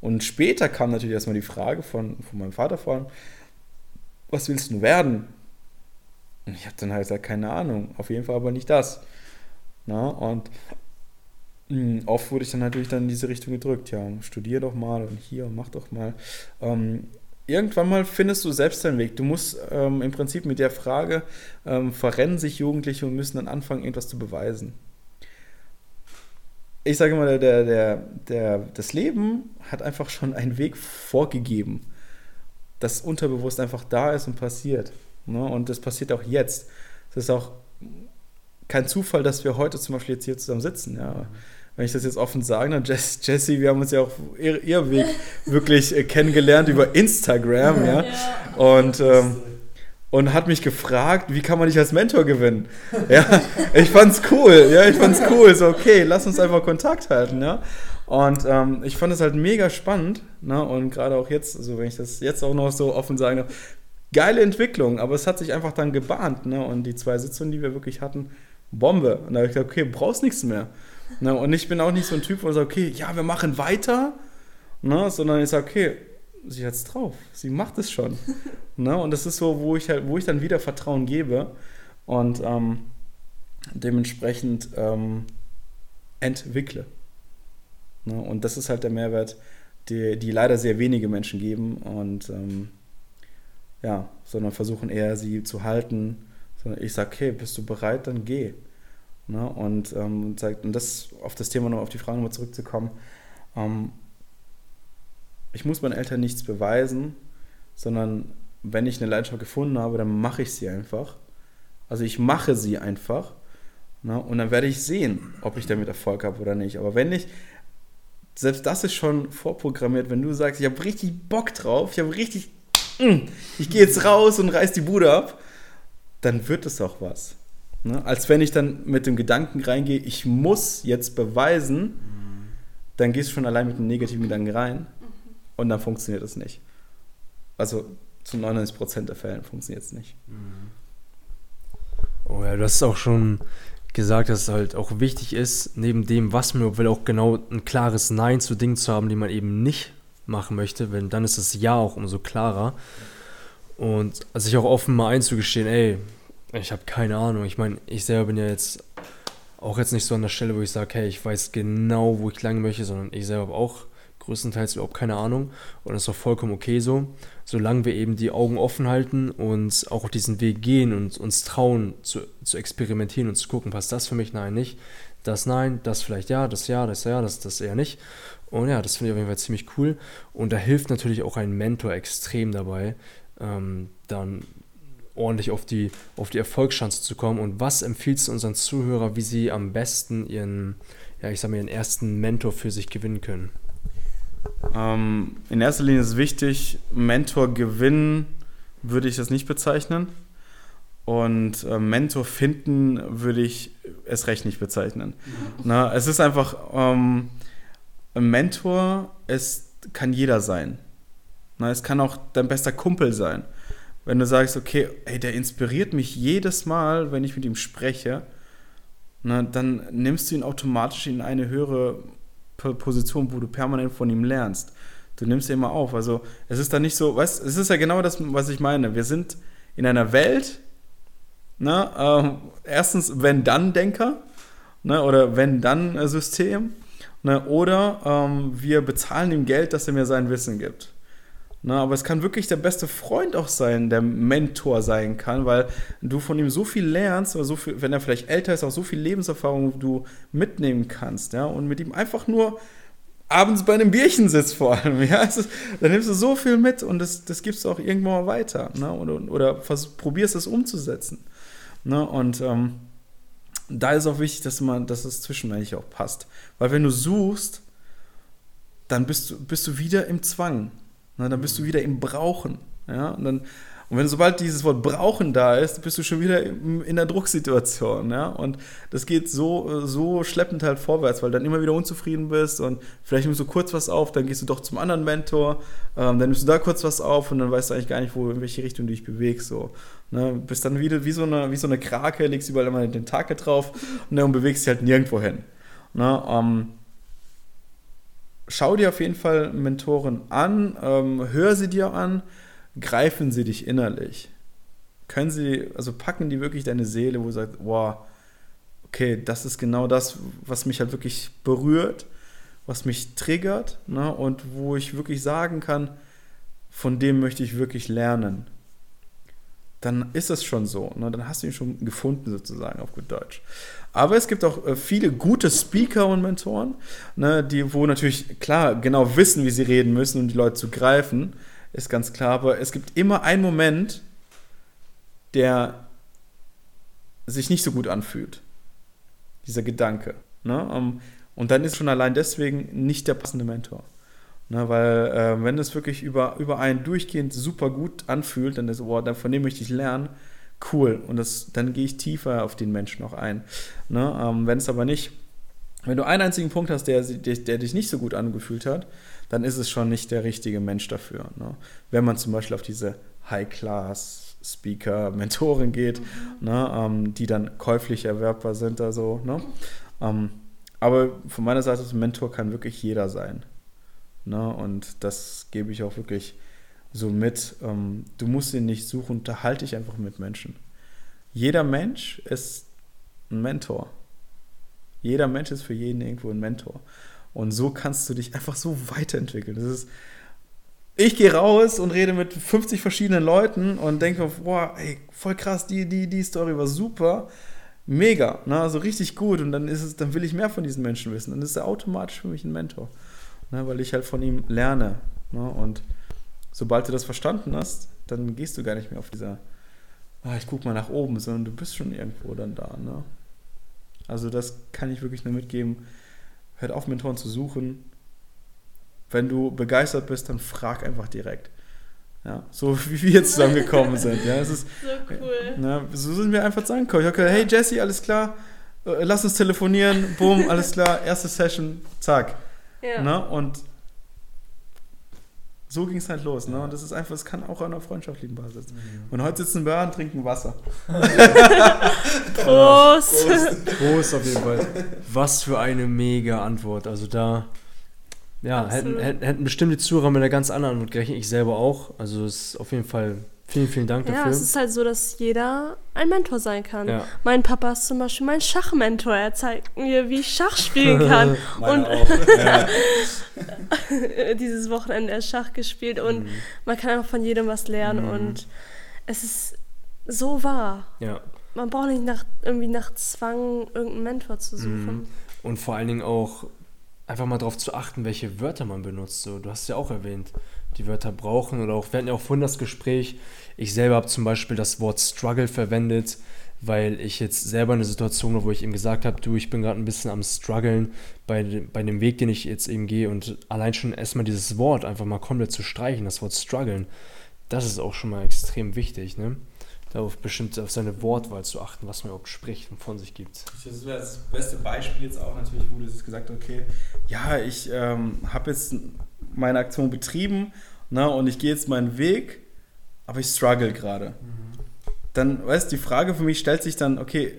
Und später kam natürlich erstmal die Frage von, von meinem Vater vor allem, was willst du werden? Und ich habe dann halt gesagt, keine Ahnung, auf jeden Fall aber nicht das. Na, und mh, hm, oft wurde ich dann natürlich dann in diese Richtung gedrückt, ja, studier doch mal und hier, mach doch mal. Ähm, irgendwann mal findest du selbst deinen Weg. Du musst ähm, im Prinzip mit der Frage, ähm, verrennen sich Jugendliche und müssen dann anfangen, irgendwas zu beweisen. Ich sage immer, der, der, der, das Leben hat einfach schon einen Weg vorgegeben das unterbewusst einfach da ist und passiert. Ne? Und das passiert auch jetzt. Es ist auch kein Zufall, dass wir heute zum Beispiel jetzt hier zusammen sitzen. Ja. Wenn ich das jetzt offen sage, dann Jess, Jessie, wir haben uns ja auch ihr, ihr Weg wirklich äh, kennengelernt über Instagram, ja. ja. Und, ähm, und hat mich gefragt, wie kann man dich als Mentor gewinnen? Ja, ich fand's cool, ja, ich fand's cool. So, okay, lass uns einfach Kontakt halten, ja. Und ähm, ich fand es halt mega spannend. Ne? Und gerade auch jetzt, also wenn ich das jetzt auch noch so offen sage, geile Entwicklung, aber es hat sich einfach dann gebahnt. Ne? Und die zwei Sitzungen, die wir wirklich hatten, Bombe. Und da habe ich gesagt, okay, brauchst nichts mehr. Ne? Und ich bin auch nicht so ein Typ, wo ich sage, okay, ja, wir machen weiter. Ne? Sondern ich sage, okay, sie hat es drauf. Sie macht es schon. ne? Und das ist so, wo ich halt, wo ich dann wieder Vertrauen gebe. Und ähm, dementsprechend ähm, entwickle. Ne? Und das ist halt der Mehrwert, die, die leider sehr wenige Menschen geben und ähm, ja, sondern versuchen eher sie zu halten. Sondern ich sage, okay, bist du bereit, dann geh. Ne? Und, ähm, sagt, und das auf das Thema noch auf die Frage nochmal zurückzukommen. Ähm, ich muss meinen Eltern nichts beweisen, sondern wenn ich eine Leidenschaft gefunden habe, dann mache ich sie einfach. Also ich mache sie einfach. Ne? Und dann werde ich sehen, ob ich damit Erfolg habe oder nicht. Aber wenn ich selbst das ist schon vorprogrammiert, wenn du sagst, ich habe richtig Bock drauf, ich habe richtig, mm, ich gehe jetzt raus und reiß die Bude ab, dann wird es auch was. Ne? Als wenn ich dann mit dem Gedanken reingehe, ich muss jetzt beweisen, mhm. dann gehst du schon allein mit einem negativen Gedanken rein und dann funktioniert es nicht. Also zu 99% der Fällen funktioniert es nicht. Oh ja, das ist auch schon gesagt, dass es halt auch wichtig ist, neben dem, was man will, auch genau ein klares Nein zu Dingen zu haben, die man eben nicht machen möchte, weil dann ist das Ja auch umso klarer. Und sich auch offen mal einzugestehen, ey, ich habe keine Ahnung. Ich meine, ich selber bin ja jetzt auch jetzt nicht so an der Stelle, wo ich sage, hey, ich weiß genau, wo ich lang möchte, sondern ich selber habe auch größtenteils überhaupt keine Ahnung. Und das ist auch vollkommen okay so, solange wir eben die Augen offen halten und auch diesen Weg gehen und uns trauen zu, zu experimentieren und zu gucken, passt das für mich? Nein, nicht. Das nein, das vielleicht ja, das ja, das ja, das, das eher nicht. Und ja, das finde ich auf jeden Fall ziemlich cool. Und da hilft natürlich auch ein Mentor extrem dabei, ähm, dann ordentlich auf die, auf die Erfolgschance zu kommen. Und was empfiehlst du unseren Zuhörern, wie sie am besten ihren, ja, ich sag mal, ihren ersten Mentor für sich gewinnen können? Ähm, in erster Linie ist wichtig, Mentor gewinnen würde ich das nicht bezeichnen. Und äh, Mentor finden würde ich es recht nicht bezeichnen. Mhm. Na, es ist einfach, ähm, ein Mentor, es kann jeder sein. Na, es kann auch dein bester Kumpel sein. Wenn du sagst, okay, ey, der inspiriert mich jedes Mal, wenn ich mit ihm spreche, na, dann nimmst du ihn automatisch in eine höhere Position, wo du permanent von ihm lernst. Du nimmst ihn immer auf. Also es ist dann nicht so, weißt es ist ja genau das, was ich meine. Wir sind in einer Welt, ne, äh, erstens Wenn-Dann-Denker ne, oder Wenn-Dann-System ne, oder ähm, wir bezahlen ihm Geld, dass er mir sein Wissen gibt. Ne, aber es kann wirklich der beste Freund auch sein, der Mentor sein kann, weil du von ihm so viel lernst, oder so viel, wenn er vielleicht älter ist, auch so viel Lebenserfahrung du mitnehmen kannst, ja, und mit ihm einfach nur abends bei einem Bierchen sitzt vor allem, ja, ist, dann nimmst du so viel mit und das, das gibst du auch irgendwann mal weiter, ne, oder, oder probierst es umzusetzen, ne, und ähm, da ist auch wichtig, dass man, dass es zwischenmenschlich auch passt, weil wenn du suchst, dann bist du, bist du wieder im Zwang, na, dann bist du wieder im Brauchen. Ja? Und, dann, und wenn sobald dieses Wort Brauchen da ist, bist du schon wieder in, in der Drucksituation. Ja? Und das geht so, so schleppend halt vorwärts, weil dann immer wieder unzufrieden bist und vielleicht nimmst du kurz was auf, dann gehst du doch zum anderen Mentor, ähm, dann nimmst du da kurz was auf und dann weißt du eigentlich gar nicht, wo, in welche Richtung du dich bewegst. So. Ne? Bist dann wieder wie so, eine, wie so eine Krake, legst überall immer den Tag drauf ne? und bewegst dich halt nirgendwo hin. Ne? Ähm, schau dir auf jeden Fall Mentoren an, ähm, hör sie dir an, greifen sie dich innerlich. Können sie, also packen die wirklich deine Seele, wo du sagst, wow, okay, das ist genau das, was mich halt wirklich berührt, was mich triggert ne, und wo ich wirklich sagen kann, von dem möchte ich wirklich lernen. Dann ist es schon so. Ne, dann hast du ihn schon gefunden, sozusagen, auf gut Deutsch. Aber es gibt auch äh, viele gute Speaker und Mentoren, ne, die, wo natürlich klar genau wissen, wie sie reden müssen, um die Leute zu greifen, ist ganz klar. Aber es gibt immer einen Moment, der sich nicht so gut anfühlt. Dieser Gedanke. Ne? Und dann ist schon allein deswegen nicht der passende Mentor. Ne, weil äh, wenn es wirklich über, über einen durchgehend super gut anfühlt, dann ist, oh, von dem möchte ich lernen, cool. Und das, dann gehe ich tiefer auf den Menschen noch ein. Ne? Ähm, wenn es aber nicht, wenn du einen einzigen Punkt hast, der, der, der, dich nicht so gut angefühlt hat, dann ist es schon nicht der richtige Mensch dafür. Ne? Wenn man zum Beispiel auf diese High-Class Speaker, Mentoren geht, mhm. ne, ähm, die dann käuflich erwerbbar sind, also, ne? Ähm, aber von meiner Seite, ein Mentor kann wirklich jeder sein. Ne? Und das gebe ich auch wirklich so mit, ähm, du musst ihn nicht suchen, unterhalte dich einfach mit Menschen. Jeder Mensch ist ein Mentor. Jeder Mensch ist für jeden irgendwo ein Mentor. Und so kannst du dich einfach so weiterentwickeln. Das ist, ich gehe raus und rede mit 50 verschiedenen Leuten und denke, boah, ey, voll krass, die, die, die Story war super. Mega, ne? also richtig gut. Und dann ist es, dann will ich mehr von diesen Menschen wissen. Dann ist er automatisch für mich ein Mentor. Ne? Weil ich halt von ihm lerne. Ne? Und sobald du das verstanden hast, dann gehst du gar nicht mehr auf dieser, ah, ich guck mal nach oben, sondern du bist schon irgendwo dann da. Ne? Also das kann ich wirklich nur mitgeben. Hört auf, Mentoren zu suchen. Wenn du begeistert bist, dann frag einfach direkt. Ja, so wie wir jetzt zusammengekommen sind. Ja, es ist, so cool. Ja, so sind wir einfach zusammengekommen. Ich habe gesagt, hey Jesse, alles klar, äh, lass uns telefonieren, boom, alles klar, erste Session, zack. Ja. Ne? Und so ging es halt los. Ne? Und das ist einfach, es kann auch an einer freundschaftlichen Basis. Mhm. Und heute sitzen wir und trinken Wasser. Prost. Prost! Prost auf jeden Fall. Was für eine mega Antwort. Also da, ja, hätten, hätten, bestimmt die Zuhörer mit einer ganz anderen Antwort gerechnet. Ich selber auch. Also es ist auf jeden Fall Vielen, vielen Dank dafür. Ja, es ist halt so, dass jeder ein Mentor sein kann. Ja. Mein Papa ist zum Beispiel mein Schachmentor. Er zeigt mir, wie ich Schach spielen kann. und dieses Wochenende er Schach gespielt und mhm. man kann einfach von jedem was lernen mhm. und es ist so wahr. Ja. Man braucht nicht nach, irgendwie nach Zwang irgendeinen Mentor zu suchen. Mhm. Und vor allen Dingen auch einfach mal darauf zu achten, welche Wörter man benutzt. So, du hast ja auch erwähnt, die Wörter brauchen oder auch, wir hatten ja auch vorhin das Gespräch, ich selber habe zum Beispiel das Wort Struggle verwendet, weil ich jetzt selber eine Situation habe, wo ich ihm gesagt habe, du, ich bin gerade ein bisschen am struggeln bei, bei dem Weg, den ich jetzt eben gehe und allein schon erstmal dieses Wort einfach mal komplett zu streichen, das Wort struggeln, das ist auch schon mal extrem wichtig, ne? darauf bestimmt auf seine Wortwahl zu achten, was man überhaupt spricht und von sich gibt. Das wäre das beste Beispiel jetzt auch natürlich, wo du es gesagt hast, okay, ja, ich ähm, habe jetzt meine Aktion betrieben ne, und ich gehe jetzt meinen Weg, aber ich struggle gerade. Mhm. Dann, weißt du, die Frage für mich stellt sich dann, okay,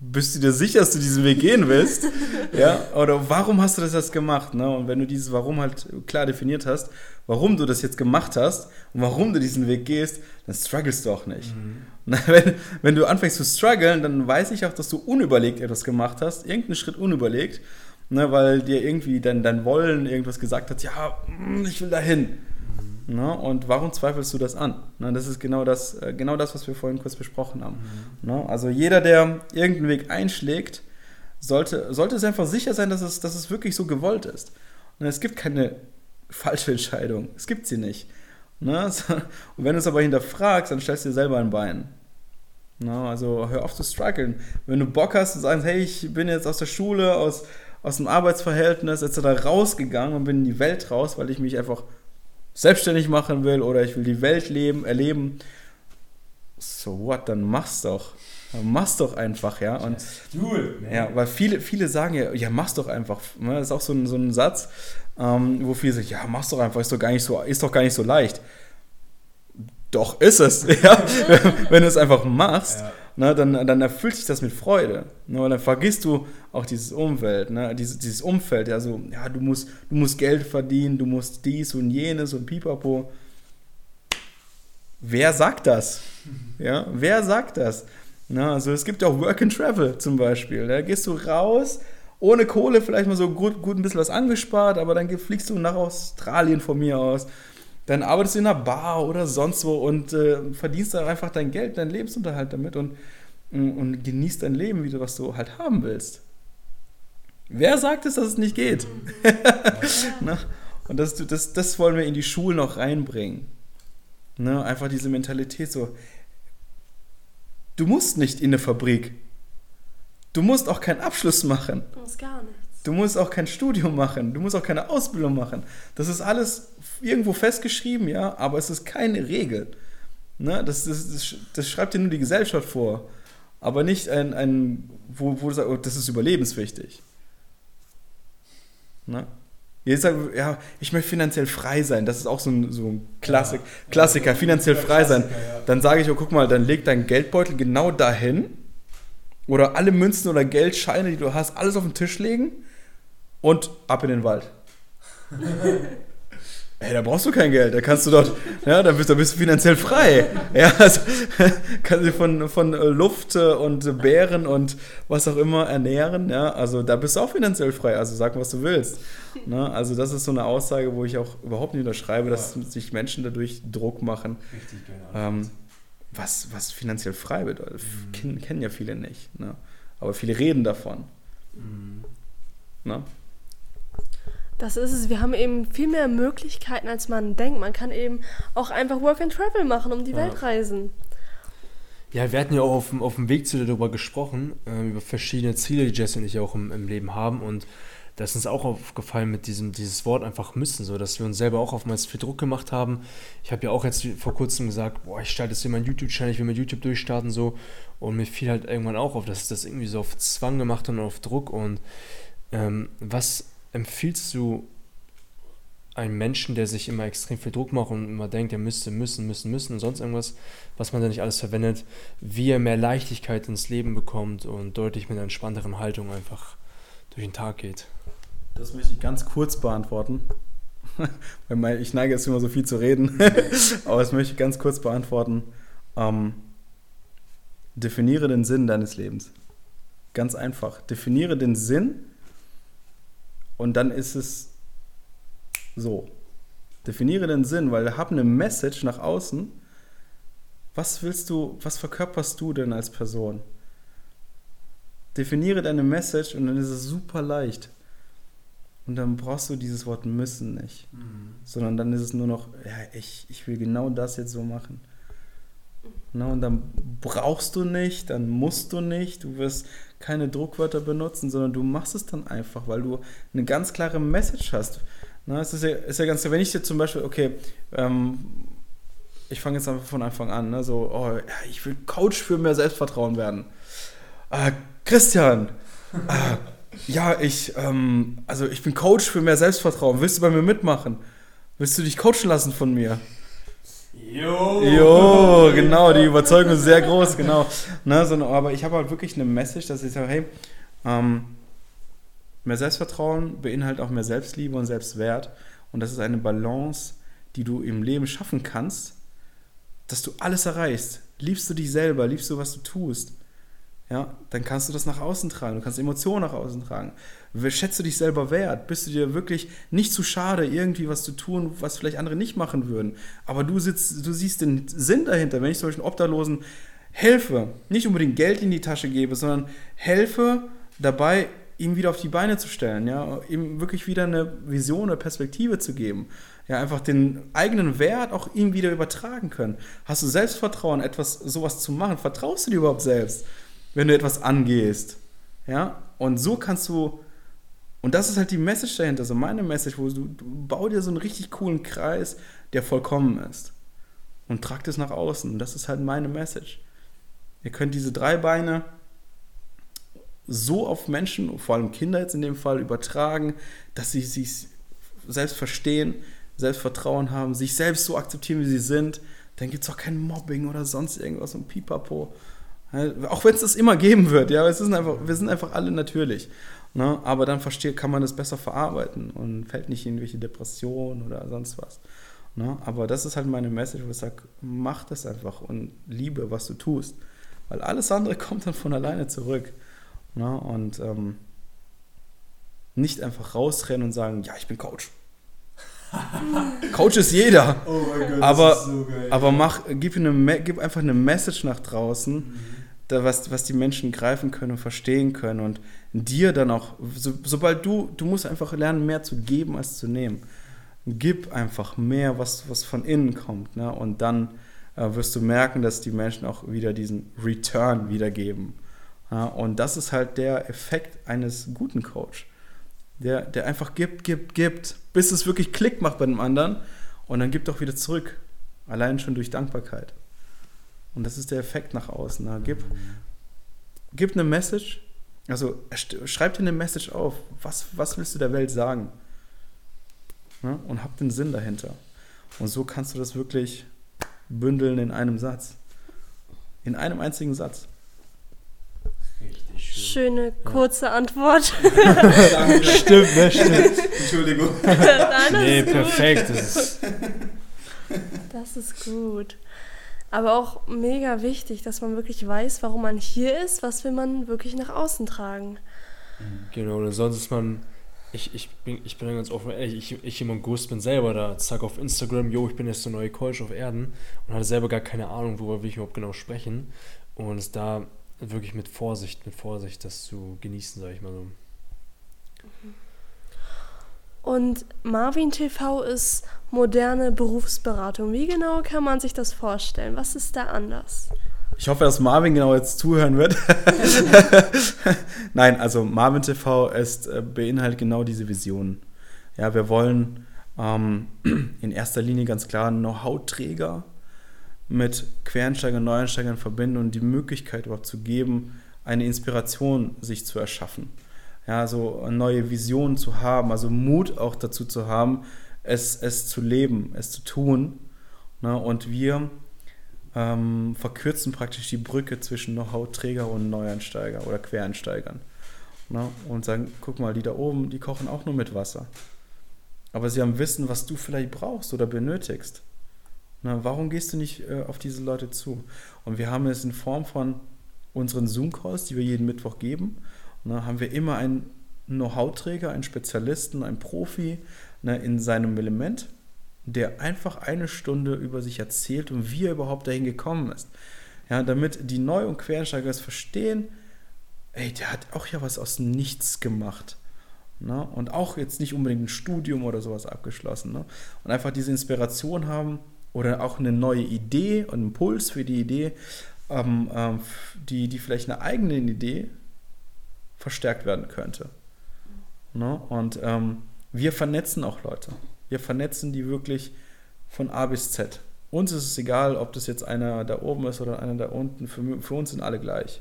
bist du dir sicher, dass du diesen Weg gehen willst? ja? Oder warum hast du das jetzt gemacht? Ne? Und wenn du dieses Warum halt klar definiert hast, warum du das jetzt gemacht hast und warum du diesen Weg gehst, dann strugglest du auch nicht. Mhm. Wenn, wenn du anfängst zu strugglen, dann weiß ich auch, dass du unüberlegt etwas gemacht hast, irgendeinen Schritt unüberlegt, ne, weil dir irgendwie dein, dein Wollen irgendwas gesagt hat, ja, mm, ich will dahin. Ne? Und warum zweifelst du das an? Ne? Das ist genau das, äh, genau das, was wir vorhin kurz besprochen haben. Mhm. Ne? Also jeder, der irgendeinen Weg einschlägt, sollte, sollte es einfach sicher sein, dass es, dass es wirklich so gewollt ist. Und es gibt keine falsche Entscheidung. Es gibt sie nicht. Ne? Und wenn du es aber hinterfragst, dann stellst du dir selber ein Bein. Ne? Also hör auf zu strugglen. Wenn du Bock hast und sagst, hey, ich bin jetzt aus der Schule, aus, aus dem Arbeitsverhältnis etc. rausgegangen und bin in die Welt raus, weil ich mich einfach selbstständig machen will oder ich will die Welt leben, erleben. So what, dann mach's doch. Dann mach's doch einfach, ja. Und, ja, weil viele, viele sagen ja, ja, mach's doch einfach. Ne, das ist auch so ein, so ein Satz, ähm, wo viele sagen, ja, mach's doch einfach, ist doch gar nicht so, ist doch gar nicht so leicht. Doch, ist es, ja. Wenn du es einfach machst. Ja ne, dann, dann erfüllt sich das mit Freude. Ne, dann vergisst du auch dieses Umfeld, ne, dieses, dieses Umfeld, also, ja, du musst, du musst Geld verdienen, du musst dies und jenes und pipapo. Wer sagt das? Ja, wer sagt das? Na, also es gibt auch Work and Travel zum Beispiel. Da gehst du raus, ohne Kohle vielleicht mal so gut, gut ein bisschen was angespart, aber dann fliegst du nach Australien von mir aus dann arbeitest du in einer Bar oder sonst wo und äh, verdienst dann einfach dein Geld, deinen Lebensunterhalt damit und, und genießt dein Leben wieder, was du halt haben willst. Wer sagt es, dass es nicht geht? Na, und das, das, das wollen wir in die Schulen noch reinbringen. Ne? Einfach diese Mentalität so, du musst nicht in eine Fabrik. Du musst auch keinen Abschluss machen. Du musst gar nicht. Du musst auch kein Studium machen, du musst auch keine Ausbildung machen. Das ist alles irgendwo festgeschrieben, ja, aber es ist keine Regel. Ne? Das, das, das, das schreibt dir nur die Gesellschaft vor, aber nicht ein, ein wo, wo du sagst, oh, das ist überlebenswichtig. Ne? Jetzt sagt, ja, ich möchte finanziell frei sein. Das ist auch so ein, so ein Klassik, ja, Klassiker, finanziell frei sein. Ja. Dann sage ich, oh, guck mal, dann leg deinen Geldbeutel genau dahin oder alle Münzen oder Geldscheine, die du hast, alles auf den Tisch legen und ab in den Wald. Ey, da brauchst du kein Geld, da kannst du dort, ja, dann bist, da bist du finanziell frei. Ja, also kannst du von, von Luft und Bären und was auch immer ernähren, ja, also da bist du auch finanziell frei, also sag, was du willst. Ne? Also das ist so eine Aussage, wo ich auch überhaupt nicht unterschreibe, dass sich Menschen dadurch Druck machen, ähm, was, was finanziell frei bedeutet. Mhm. Kennen ja viele nicht, ne? aber viele reden davon. Mhm. Ne? Das ist es. Wir haben eben viel mehr Möglichkeiten, als man denkt. Man kann eben auch einfach Work and Travel machen, um die ja. Welt reisen. Ja, wir hatten ja auch auf, auf dem Weg zu dir darüber gesprochen, äh, über verschiedene Ziele, die Jesse und ich auch im, im Leben haben. Und da ist uns auch aufgefallen mit diesem dieses Wort einfach müssen, so dass wir uns selber auch oftmals viel Druck gemacht haben. Ich habe ja auch jetzt vor kurzem gesagt, boah, ich starte jetzt hier meinen YouTube-Channel, ich will mit YouTube durchstarten so. Und mir fiel halt irgendwann auch auf, dass das irgendwie so auf Zwang gemacht und auf Druck. Und ähm, was empfiehlst du einem Menschen, der sich immer extrem viel Druck macht und immer denkt, er müsste, müssen, müssen, müssen und sonst irgendwas, was man da nicht alles verwendet, wie er mehr Leichtigkeit ins Leben bekommt und deutlich mit einer entspannteren Haltung einfach durch den Tag geht? Das möchte ich ganz kurz beantworten. ich neige jetzt immer so viel zu reden, aber das möchte ich ganz kurz beantworten. Ähm, definiere den Sinn deines Lebens. Ganz einfach. Definiere den Sinn und dann ist es so. Definiere den Sinn, weil hab eine Message nach außen. Was willst du, was verkörperst du denn als Person? Definiere deine Message und dann ist es super leicht. Und dann brauchst du dieses Wort müssen nicht. Mhm. Sondern dann ist es nur noch, ja, ich, ich will genau das jetzt so machen. Na, und dann brauchst du nicht, dann musst du nicht, du wirst keine Druckwörter benutzen, sondern du machst es dann einfach, weil du eine ganz klare Message hast. Na, es ist ja, ist ja ganz klar, wenn ich dir zum Beispiel, okay, ähm, ich fange jetzt einfach von Anfang an, ne? so, oh, ich will Coach für mehr Selbstvertrauen werden. Äh, Christian, äh, ja, ich, ähm, also ich bin Coach für mehr Selbstvertrauen. Willst du bei mir mitmachen? Willst du dich coachen lassen von mir? Jo. Jo, genau, die Überzeugung ist sehr groß, genau. Ne, so, aber ich habe halt wirklich eine Message, dass ich sage, hey, ähm, mehr Selbstvertrauen beinhaltet auch mehr Selbstliebe und Selbstwert. Und das ist eine Balance, die du im Leben schaffen kannst, dass du alles erreichst. Liebst du dich selber, liebst du, was du tust, ja, dann kannst du das nach außen tragen. Du kannst Emotionen nach außen tragen. Schätzt du dich selber wert? Bist du dir wirklich nicht zu schade, irgendwie was zu tun, was vielleicht andere nicht machen würden? Aber du, sitzt, du siehst den Sinn dahinter, wenn ich solchen Obdachlosen helfe, nicht unbedingt Geld in die Tasche gebe, sondern helfe dabei, ihm wieder auf die Beine zu stellen, ja, ihm wirklich wieder eine Vision, eine Perspektive zu geben, ja, einfach den eigenen Wert auch ihm wieder übertragen können. Hast du Selbstvertrauen, etwas sowas zu machen? Vertraust du dir überhaupt selbst? Wenn du etwas angehst. Ja, und so kannst du, und das ist halt die Message dahinter, so meine Message, wo du, du bau dir so einen richtig coolen Kreis, der vollkommen ist. Und trag das nach außen. Und das ist halt meine Message. Ihr könnt diese drei Beine so auf Menschen, vor allem Kinder jetzt in dem Fall, übertragen, dass sie sich selbst verstehen, Selbstvertrauen haben, sich selbst so akzeptieren, wie sie sind. Dann gibt es auch kein Mobbing oder sonst irgendwas und Pipapo. Auch wenn es das immer geben wird, ja, es ist einfach, wir sind einfach alle natürlich. Ne? Aber dann versteht, kann man das besser verarbeiten und fällt nicht in irgendwelche Depressionen oder sonst was. Ne? Aber das ist halt meine Message, wo ich sage, mach das einfach und liebe, was du tust. Weil alles andere kommt dann von alleine zurück. Ne? Und ähm, nicht einfach rausrennen und sagen, ja, ich bin Coach. Coach ist jeder. Oh mein Gott, aber, so aber mach, gib, eine, gib einfach eine Message nach draußen, mhm da was, was die Menschen greifen können und verstehen können und dir dann auch, so, sobald du, du musst einfach lernen, mehr zu geben als zu nehmen. Gib einfach mehr, was, was von innen kommt. Ne? Und dann äh, wirst du merken, dass die Menschen auch wieder diesen Return wiedergeben. Ja? Und das ist halt der Effekt eines guten Coach. Der, der einfach gibt, gibt, gibt, bis es wirklich Klick macht bei dem anderen und dann gibt auch wieder zurück. Allein schon durch Dankbarkeit. Und das ist der Effekt nach außen. Na, gib, gib eine Message, also schreib dir eine Message auf. Was, was willst du der Welt sagen? Na, und hab den Sinn dahinter. Und so kannst du das wirklich bündeln in einem Satz. In einem einzigen Satz. Richtig schön. Schöne, kurze ja. Antwort. stimmt, ne, stimmt. Entschuldigung. Nein, nee, perfekt. Das ist, das ist gut aber auch mega wichtig, dass man wirklich weiß, warum man hier ist, was will man wirklich nach außen tragen. Genau, und sonst ist man, ich, ich, bin, ich bin ganz offen ehrlich, ich, ich im August bin selber da, sag auf Instagram, yo, ich bin jetzt der neue Coach auf Erden und hatte selber gar keine Ahnung, worüber will ich überhaupt genau sprechen. Und da wirklich mit Vorsicht, mit Vorsicht das zu genießen, sag ich mal so. Und Marvin TV ist moderne Berufsberatung. Wie genau kann man sich das vorstellen? Was ist da anders? Ich hoffe, dass Marvin genau jetzt zuhören wird. Nein, also Marvin TV ist, äh, beinhaltet genau diese Vision. Ja, wir wollen ähm, in erster Linie ganz klar Know-how-Träger mit Quereinsteigern, Neueinsteigern verbinden und die Möglichkeit überhaupt zu geben, eine Inspiration sich zu erschaffen ja, so neue Visionen zu haben, also Mut auch dazu zu haben, es, es zu leben, es zu tun. Ne? Und wir ähm, verkürzen praktisch die Brücke zwischen Know-how-Träger und Neueinsteiger oder Quereinsteigern. Ne? Und sagen, guck mal, die da oben, die kochen auch nur mit Wasser. Aber sie haben Wissen, was du vielleicht brauchst oder benötigst. Ne? Warum gehst du nicht äh, auf diese Leute zu? Und wir haben es in Form von unseren Zoom-Calls, die wir jeden Mittwoch geben, ne, haben wir immer einen Know-how-Träger, einen Spezialisten, einen Profi ne, in seinem Element, der einfach eine Stunde über sich erzählt und wie er überhaupt dahin gekommen ist. Ja, damit die Neu- und Quereinsteiger es verstehen, ey, der hat auch ja was aus Nichts gemacht. Ne? Und auch jetzt nicht unbedingt ein Studium oder sowas abgeschlossen. Ne? Und einfach diese Inspiration haben oder auch eine neue Idee und Impuls für die Idee, ähm, ähm, die, die vielleicht eine eigene Idee verstärkt werden könnte. Ne? Und ähm, wir vernetzen auch Leute. Wir vernetzen die wirklich von A bis Z, uns ist es egal, ob das jetzt einer da oben ist oder einer da unten. Für, für uns sind alle gleich.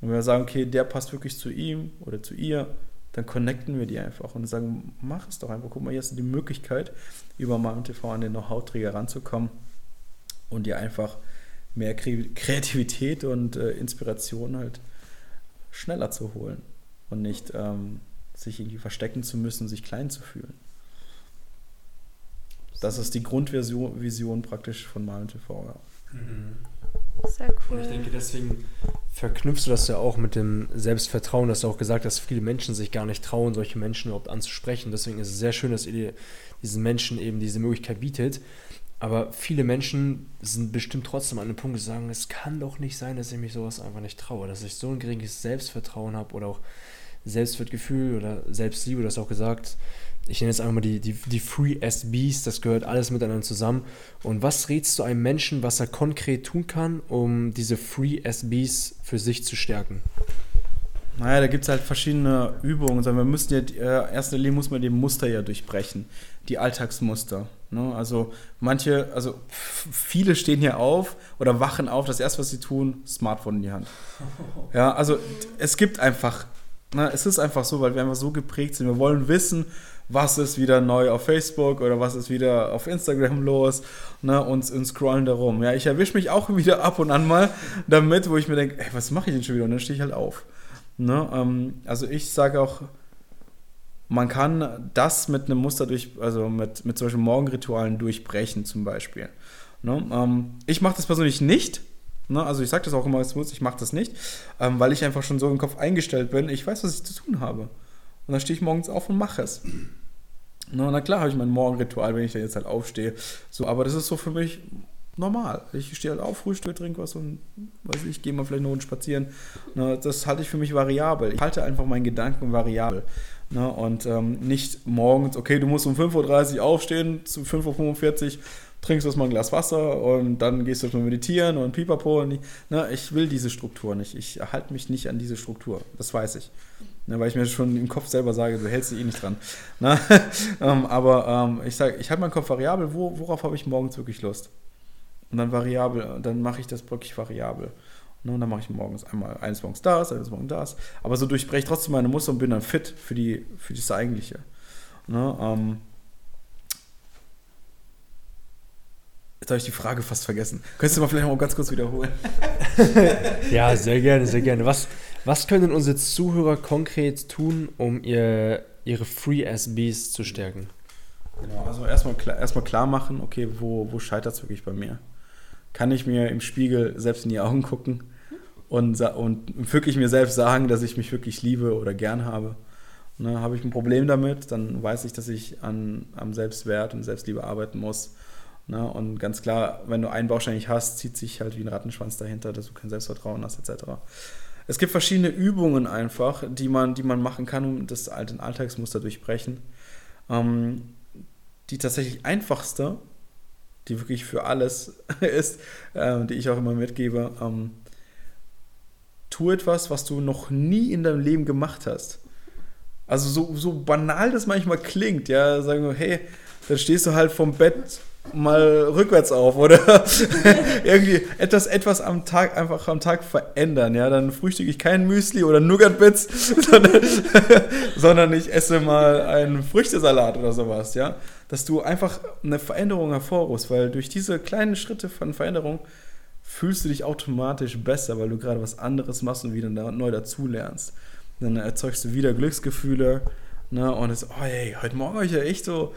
Und wenn wir sagen, okay, der passt wirklich zu ihm oder zu ihr, dann connecten wir die einfach und sagen, mach es doch einfach. Guck mal, hier du die Möglichkeit, über MAMTV an den Know-how-Träger ranzukommen und dir einfach mehr Kreativität und äh, Inspiration halt schneller zu holen und nicht ähm, sich irgendwie verstecken zu müssen, sich klein zu fühlen. Das ist die Grundvision Vision praktisch von Malen TV. Ja. Mhm. Sehr cool. Und ich denke, deswegen verknüpfst du das ja auch mit dem Selbstvertrauen. dass Du auch gesagt, dass viele Menschen sich gar nicht trauen, solche Menschen überhaupt anzusprechen. Deswegen ist es sehr schön, dass ihr diesen Menschen eben diese Möglichkeit bietet. Aber viele Menschen sind bestimmt trotzdem an einem Punkt, die sagen, es kann doch nicht sein, dass ich mich sowas einfach nicht traue, dass ich so ein geringes Selbstvertrauen habe oder auch Selbstwertgefühl oder Selbstliebe, das auch gesagt. Ich nenne jetzt einfach mal die, die, die Free SBs, das gehört alles miteinander zusammen. Und was rätst du einem Menschen, was er konkret tun kann, um diese Free SBs für sich zu stärken? Naja, da gibt es halt verschiedene Übungen. Wir müssen ja, äh, erster Linie muss man die Muster ja durchbrechen, die Alltagsmuster. Ne? Also manche, also viele stehen hier auf oder wachen auf, das erste, was sie tun, Smartphone in die Hand. Ja, also es gibt einfach, ne, es ist einfach so, weil wir einfach so geprägt sind. Wir wollen wissen, was ist wieder neu auf Facebook oder was ist wieder auf Instagram los ne, und, und scrollen darum. Ja, ich erwische mich auch wieder ab und an mal damit, wo ich mir denke, was mache ich denn schon wieder? Und dann stehe ich halt auf. Ne, ähm, also ich sage auch, man kann das mit einem Muster durch, also mit, mit solchen Morgenritualen durchbrechen zum Beispiel. Ne? Ähm, ich mache das persönlich nicht. Ne? Also ich sage das auch immer, ich mache das nicht, ähm, weil ich einfach schon so im Kopf eingestellt bin. Ich weiß, was ich zu tun habe. Und dann stehe ich morgens auf und mache es. Ne? Na klar habe ich mein Morgenritual, wenn ich da jetzt halt aufstehe. So, aber das ist so für mich normal. Ich stehe halt auf, Frühstück, trinke was und weiß ich, gehe mal vielleicht eine Runde spazieren. Ne? Das halte ich für mich variabel. Ich halte einfach meinen Gedanken variabel. Ne? Und ähm, nicht morgens, okay, du musst um 5.30 Uhr aufstehen, zu 5.45 Uhr trinkst du erstmal ein Glas Wasser und dann gehst du erstmal meditieren und pipapo. Und ne? Ich will diese Struktur nicht. Ich halte mich nicht an diese Struktur. Das weiß ich. Ne? Weil ich mir schon im Kopf selber sage, du hältst dich eh nicht dran. Ne? ähm, aber ähm, ich sage, ich halte meinen Kopf variabel. Wo, worauf habe ich morgens wirklich Lust? Und dann variabel, dann mache ich das wirklich variabel. Ne, und dann mache ich morgens einmal eines morgens das, eines morgens das. Aber so durchbreche ich trotzdem meine Muster und bin dann fit für, die, für das Eigentliche. Ne, ähm, Jetzt habe ich die Frage fast vergessen. Könntest du mal vielleicht mal ganz kurz wiederholen? ja, sehr gerne, sehr gerne. Was, was können unsere Zuhörer konkret tun, um ihr, ihre Free SBs zu stärken? Genau, also erstmal klar, erstmal klar machen, okay, wo, wo scheitert es wirklich bei mir? Kann ich mir im Spiegel selbst in die Augen gucken? und, und wirklich mir selbst sagen, dass ich mich wirklich liebe oder gern habe. Ne, habe ich ein Problem damit, dann weiß ich, dass ich an, am Selbstwert und Selbstliebe arbeiten muss. Ne, und ganz klar, wenn du einen Baustein nicht hast, zieht sich halt wie ein Rattenschwanz dahinter, dass du kein Selbstvertrauen hast, etc. Es gibt verschiedene Übungen einfach, die man, die man machen kann, um das alte Alltagsmuster durchbrechen. Ähm, die tatsächlich einfachste, die wirklich für alles ist, äh, die ich auch immer mitgebe, ähm, tu etwas, was du noch nie in deinem Leben gemacht hast. Also so, so banal das manchmal klingt, ja, sagen wir, hey, dann stehst du halt vom Bett mal rückwärts auf oder irgendwie etwas, etwas am Tag, einfach am Tag verändern, ja, dann frühstücke ich kein Müsli oder Nougat-Bits, sondern, sondern ich esse mal einen Früchtesalat oder sowas, ja, dass du einfach eine Veränderung hervorrufst, weil durch diese kleinen Schritte von Veränderung fühlst du dich automatisch besser, weil du gerade was anderes machst und wieder neu dazulernst. Dann erzeugst du wieder Glücksgefühle. Ne? Und es, oh ey, heute Morgen habe ich ja echt so.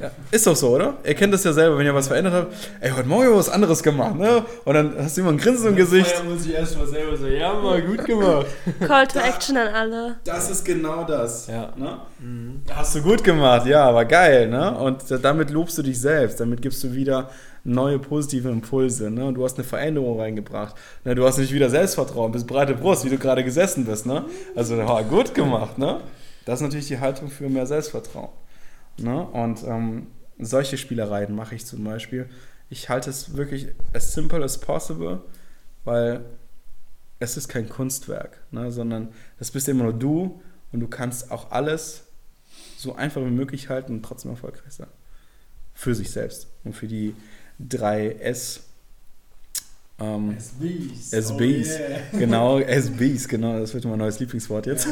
Ja, ist doch so, oder? Ihr kennt das ja selber, wenn ihr was verändert habt. Ey, heute Morgen habe ich was anderes gemacht, ne? Und dann hast du immer ein Grinsen im Gesicht. Ja, muss ich erstmal selber so, ja, mal gut gemacht. Call to Action an alle. Das ist genau das. Ja. Ne? Mhm. Hast du gut gemacht, ja, aber geil, ne? Und damit lobst du dich selbst, damit gibst du wieder neue positive Impulse. Ne? Und du hast eine Veränderung reingebracht. Ne? Du hast nicht wieder Selbstvertrauen, bist breite Brust, wie du gerade gesessen bist. Ne? Also ja, gut gemacht. Ne? Das ist natürlich die Haltung für mehr Selbstvertrauen. Ne? Und ähm, solche Spielereien mache ich zum Beispiel. Ich halte es wirklich as simple as possible, weil es ist kein Kunstwerk, ne? sondern das bist immer nur du und du kannst auch alles so einfach wie möglich halten und trotzdem erfolgreich sein. Für sich selbst und für die drei S. Ähm, SBs. SBs, Oh yeah. genau, SBs, genau, das wird mein neues Lieblingswort jetzt.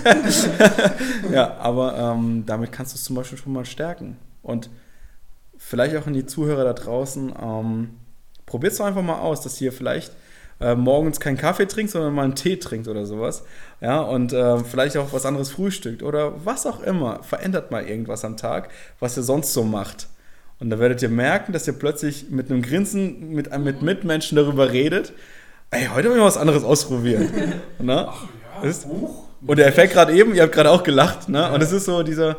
ja, aber ähm, damit kannst du es zum Beispiel schon mal stärken. Und vielleicht auch an die Zuhörer da draußen, ähm, probiert es doch einfach mal aus, dass ihr vielleicht äh, morgens keinen Kaffee trinkt, sondern mal einen Tee trinkt oder sowas. Ja, und äh, vielleicht auch was anderes frühstückt oder was auch immer. Verändert mal irgendwas am Tag, was ihr sonst so macht. Und da werdet ihr merken, dass ihr plötzlich mit einem Grinsen mit, mit Mitmenschen darüber redet. Ey, heute habe ich mal was anderes ausprobiert. ne? Ist- Und der Effekt gerade eben, ihr habt gerade auch gelacht, ne? Und es ist so dieser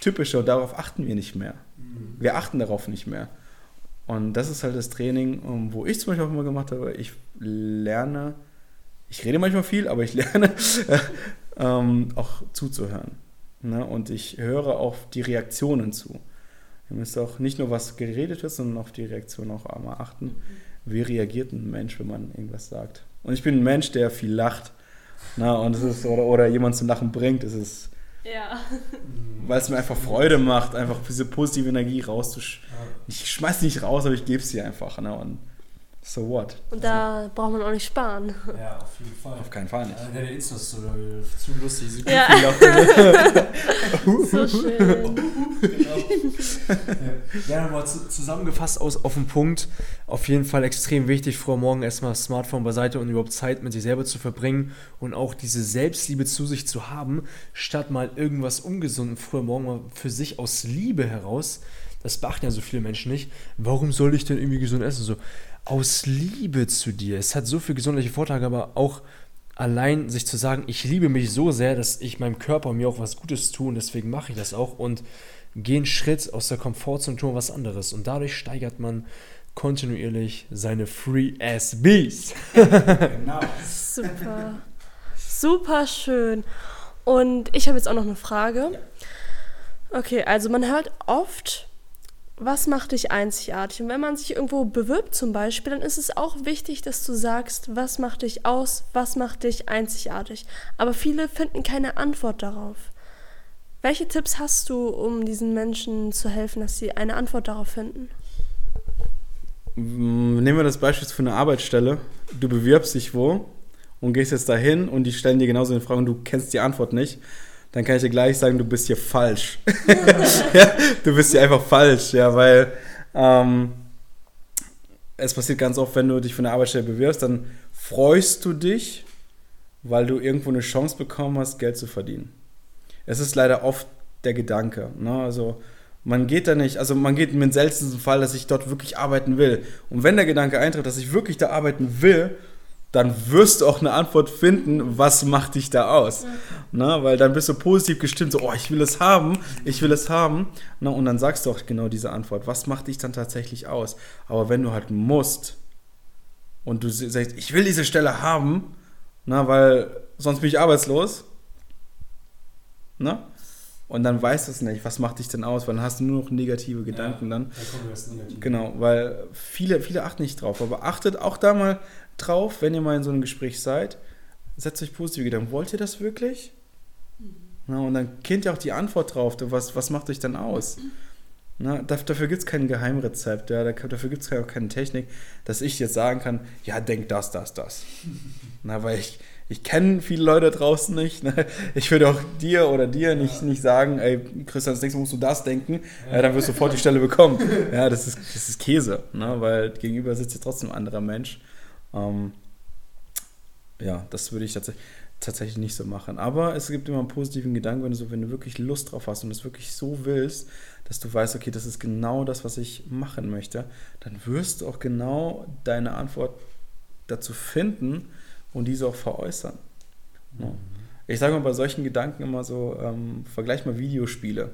typische, und darauf achten wir nicht mehr. Wir achten darauf nicht mehr. Und das ist halt das Training, um, wo ich zum Beispiel auch immer gemacht habe. Ich lerne, ich rede manchmal viel, aber ich lerne ähm, auch zuzuhören. Ne? Und ich höre auf die Reaktionen zu. Ihr müsst auch nicht nur, was geredet wird, sondern auf die Reaktion auch einmal achten. Wie reagiert ein Mensch, wenn man irgendwas sagt? Und ich bin ein Mensch, der viel lacht. Na, und es ist, oder, oder jemand zum Lachen bringt. Es ist, Ja. weil es mir einfach Freude macht, einfach diese positive Energie rauszusch. Ich schmeiß die nicht raus, aber ich gebe sie einfach. Ne? Und so what? Und da braucht man auch nicht sparen. Ja, auf jeden Fall. Auf keinen Fall nicht. Ja, deine Insta-Story, zu lustig. Sie Ja. Genau. So schön. Ja, nochmal zu, zusammengefasst aus, auf den Punkt. Auf jeden Fall extrem wichtig, früher Morgen erstmal das Smartphone beiseite und überhaupt Zeit mit sich selber zu verbringen und auch diese Selbstliebe zu sich zu haben, statt mal irgendwas ungesunden früher Morgen mal für sich aus Liebe heraus. Das beachten ja so viele Menschen nicht. Warum soll ich denn irgendwie gesund essen? So, aus Liebe zu dir. Es hat so viele gesundheitliche Vorteile, aber auch allein sich zu sagen, ich liebe mich so sehr, dass ich meinem Körper und mir auch was Gutes tue und deswegen mache ich das auch und gehe einen Schritt aus der Komfortzone und tue was anderes. Und dadurch steigert man kontinuierlich seine Free Ass Bees. Genau. Super. Super schön. Und ich habe jetzt auch noch eine Frage. Okay, also man hört oft, was macht dich einzigartig? Und wenn man sich irgendwo bewirbt zum Beispiel, dann ist es auch wichtig, dass du sagst, was macht dich aus, was macht dich einzigartig. Aber viele finden keine Antwort darauf. Welche Tipps hast du, um diesen Menschen zu helfen, dass sie eine Antwort darauf finden? Nehmen wir das Beispiel für eine Arbeitsstelle. Du bewirbst dich wo und gehst jetzt dahin und die stellen dir genauso eine Frage und du kennst die Antwort nicht. Dann kann ich dir gleich sagen, du bist hier falsch. ja, du bist hier einfach falsch, ja, weil ähm, es passiert ganz oft, wenn du dich für eine Arbeitsstelle bewirbst, dann freust du dich, weil du irgendwo eine Chance bekommen hast, Geld zu verdienen. Es ist leider oft der Gedanke. Ne? Also man geht da nicht, also man geht im seltensten Fall, dass ich dort wirklich arbeiten will. Und wenn der Gedanke eintritt, dass ich wirklich da arbeiten will, dann wirst du auch eine Antwort finden, was macht dich da aus. Na, weil dann bist du positiv gestimmt, so, oh, ich will es haben, ich will es haben. Na, und dann sagst du auch genau diese Antwort, was macht dich dann tatsächlich aus. Aber wenn du halt musst und du sagst, ich will diese Stelle haben, na, weil sonst bin ich arbeitslos, na, und dann weißt du es nicht, was macht dich denn aus, weil dann hast du nur noch negative Gedanken dann. Da kommen wir das Negative. Genau, weil viele, viele achten nicht drauf. Aber achtet auch da mal drauf, wenn ihr mal in so einem Gespräch seid, setzt euch positive Gedanken. Wollt ihr das wirklich? Na, und dann kennt ihr auch die Antwort drauf. Was, was macht euch dann aus? Na, daf- dafür gibt es kein Geheimrezept, ja, da- dafür gibt es auch keine Technik, dass ich jetzt sagen kann, ja, denk das, das, das. Na, weil ich, ich kenne viele Leute draußen nicht. Ne? Ich würde auch dir oder dir nicht, nicht sagen, ey, Christian, das nächste Mal musst du das denken, ja. dann wirst du sofort die Stelle bekommen. Ja, das ist, das ist Käse, ne? weil gegenüber sitzt ja trotzdem ein anderer Mensch. Ähm, ja, das würde ich tatsächlich, nicht so machen. Aber es gibt immer einen positiven Gedanken, wenn du, so, wenn du wirklich Lust drauf hast und es wirklich so willst, dass du weißt, okay, das ist genau das, was ich machen möchte, dann wirst du auch genau deine Antwort dazu finden und diese auch veräußern. Ja. Ich sage mal bei solchen Gedanken immer so, ähm, vergleich mal Videospiele.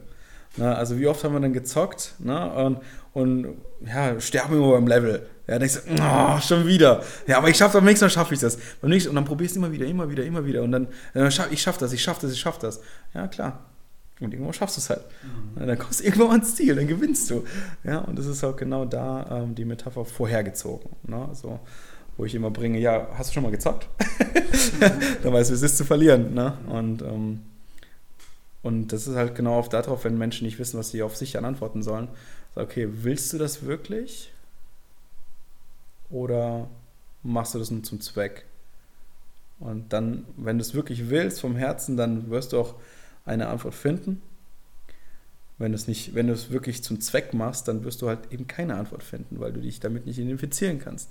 Na, also wie oft haben wir dann gezockt ne, und, und ja, sterben immer beim Level. Ja, denkst du, oh, schon wieder. Ja, aber ich schaffe, beim nächsten Mal schaffe ich das. Beim nächsten, und dann probierst du immer wieder, immer wieder, immer wieder. Und dann, äh, schaff, ich schaffe das, ich schaffe das, ich schaffe das. Ja, klar. Und irgendwann schaffst du es halt. Mhm. Dann kommst du irgendwann ans Ziel, dann gewinnst du. Ja, und das ist auch genau da ähm, die Metapher vorhergezogen. Ne? So, wo ich immer bringe, ja, hast du schon mal gezockt? dann weißt du, wie es ist zu verlieren. Ne? Und, ähm, und das ist halt genau auf darauf, wenn Menschen nicht wissen, was sie auf sich dann antworten sollen. So, okay, willst du das wirklich? Oder machst du das nur zum Zweck? Und dann, wenn du es wirklich willst vom Herzen, dann wirst du auch eine Antwort finden. Wenn du es nicht, wenn du es wirklich zum Zweck machst, dann wirst du halt eben keine Antwort finden, weil du dich damit nicht identifizieren kannst.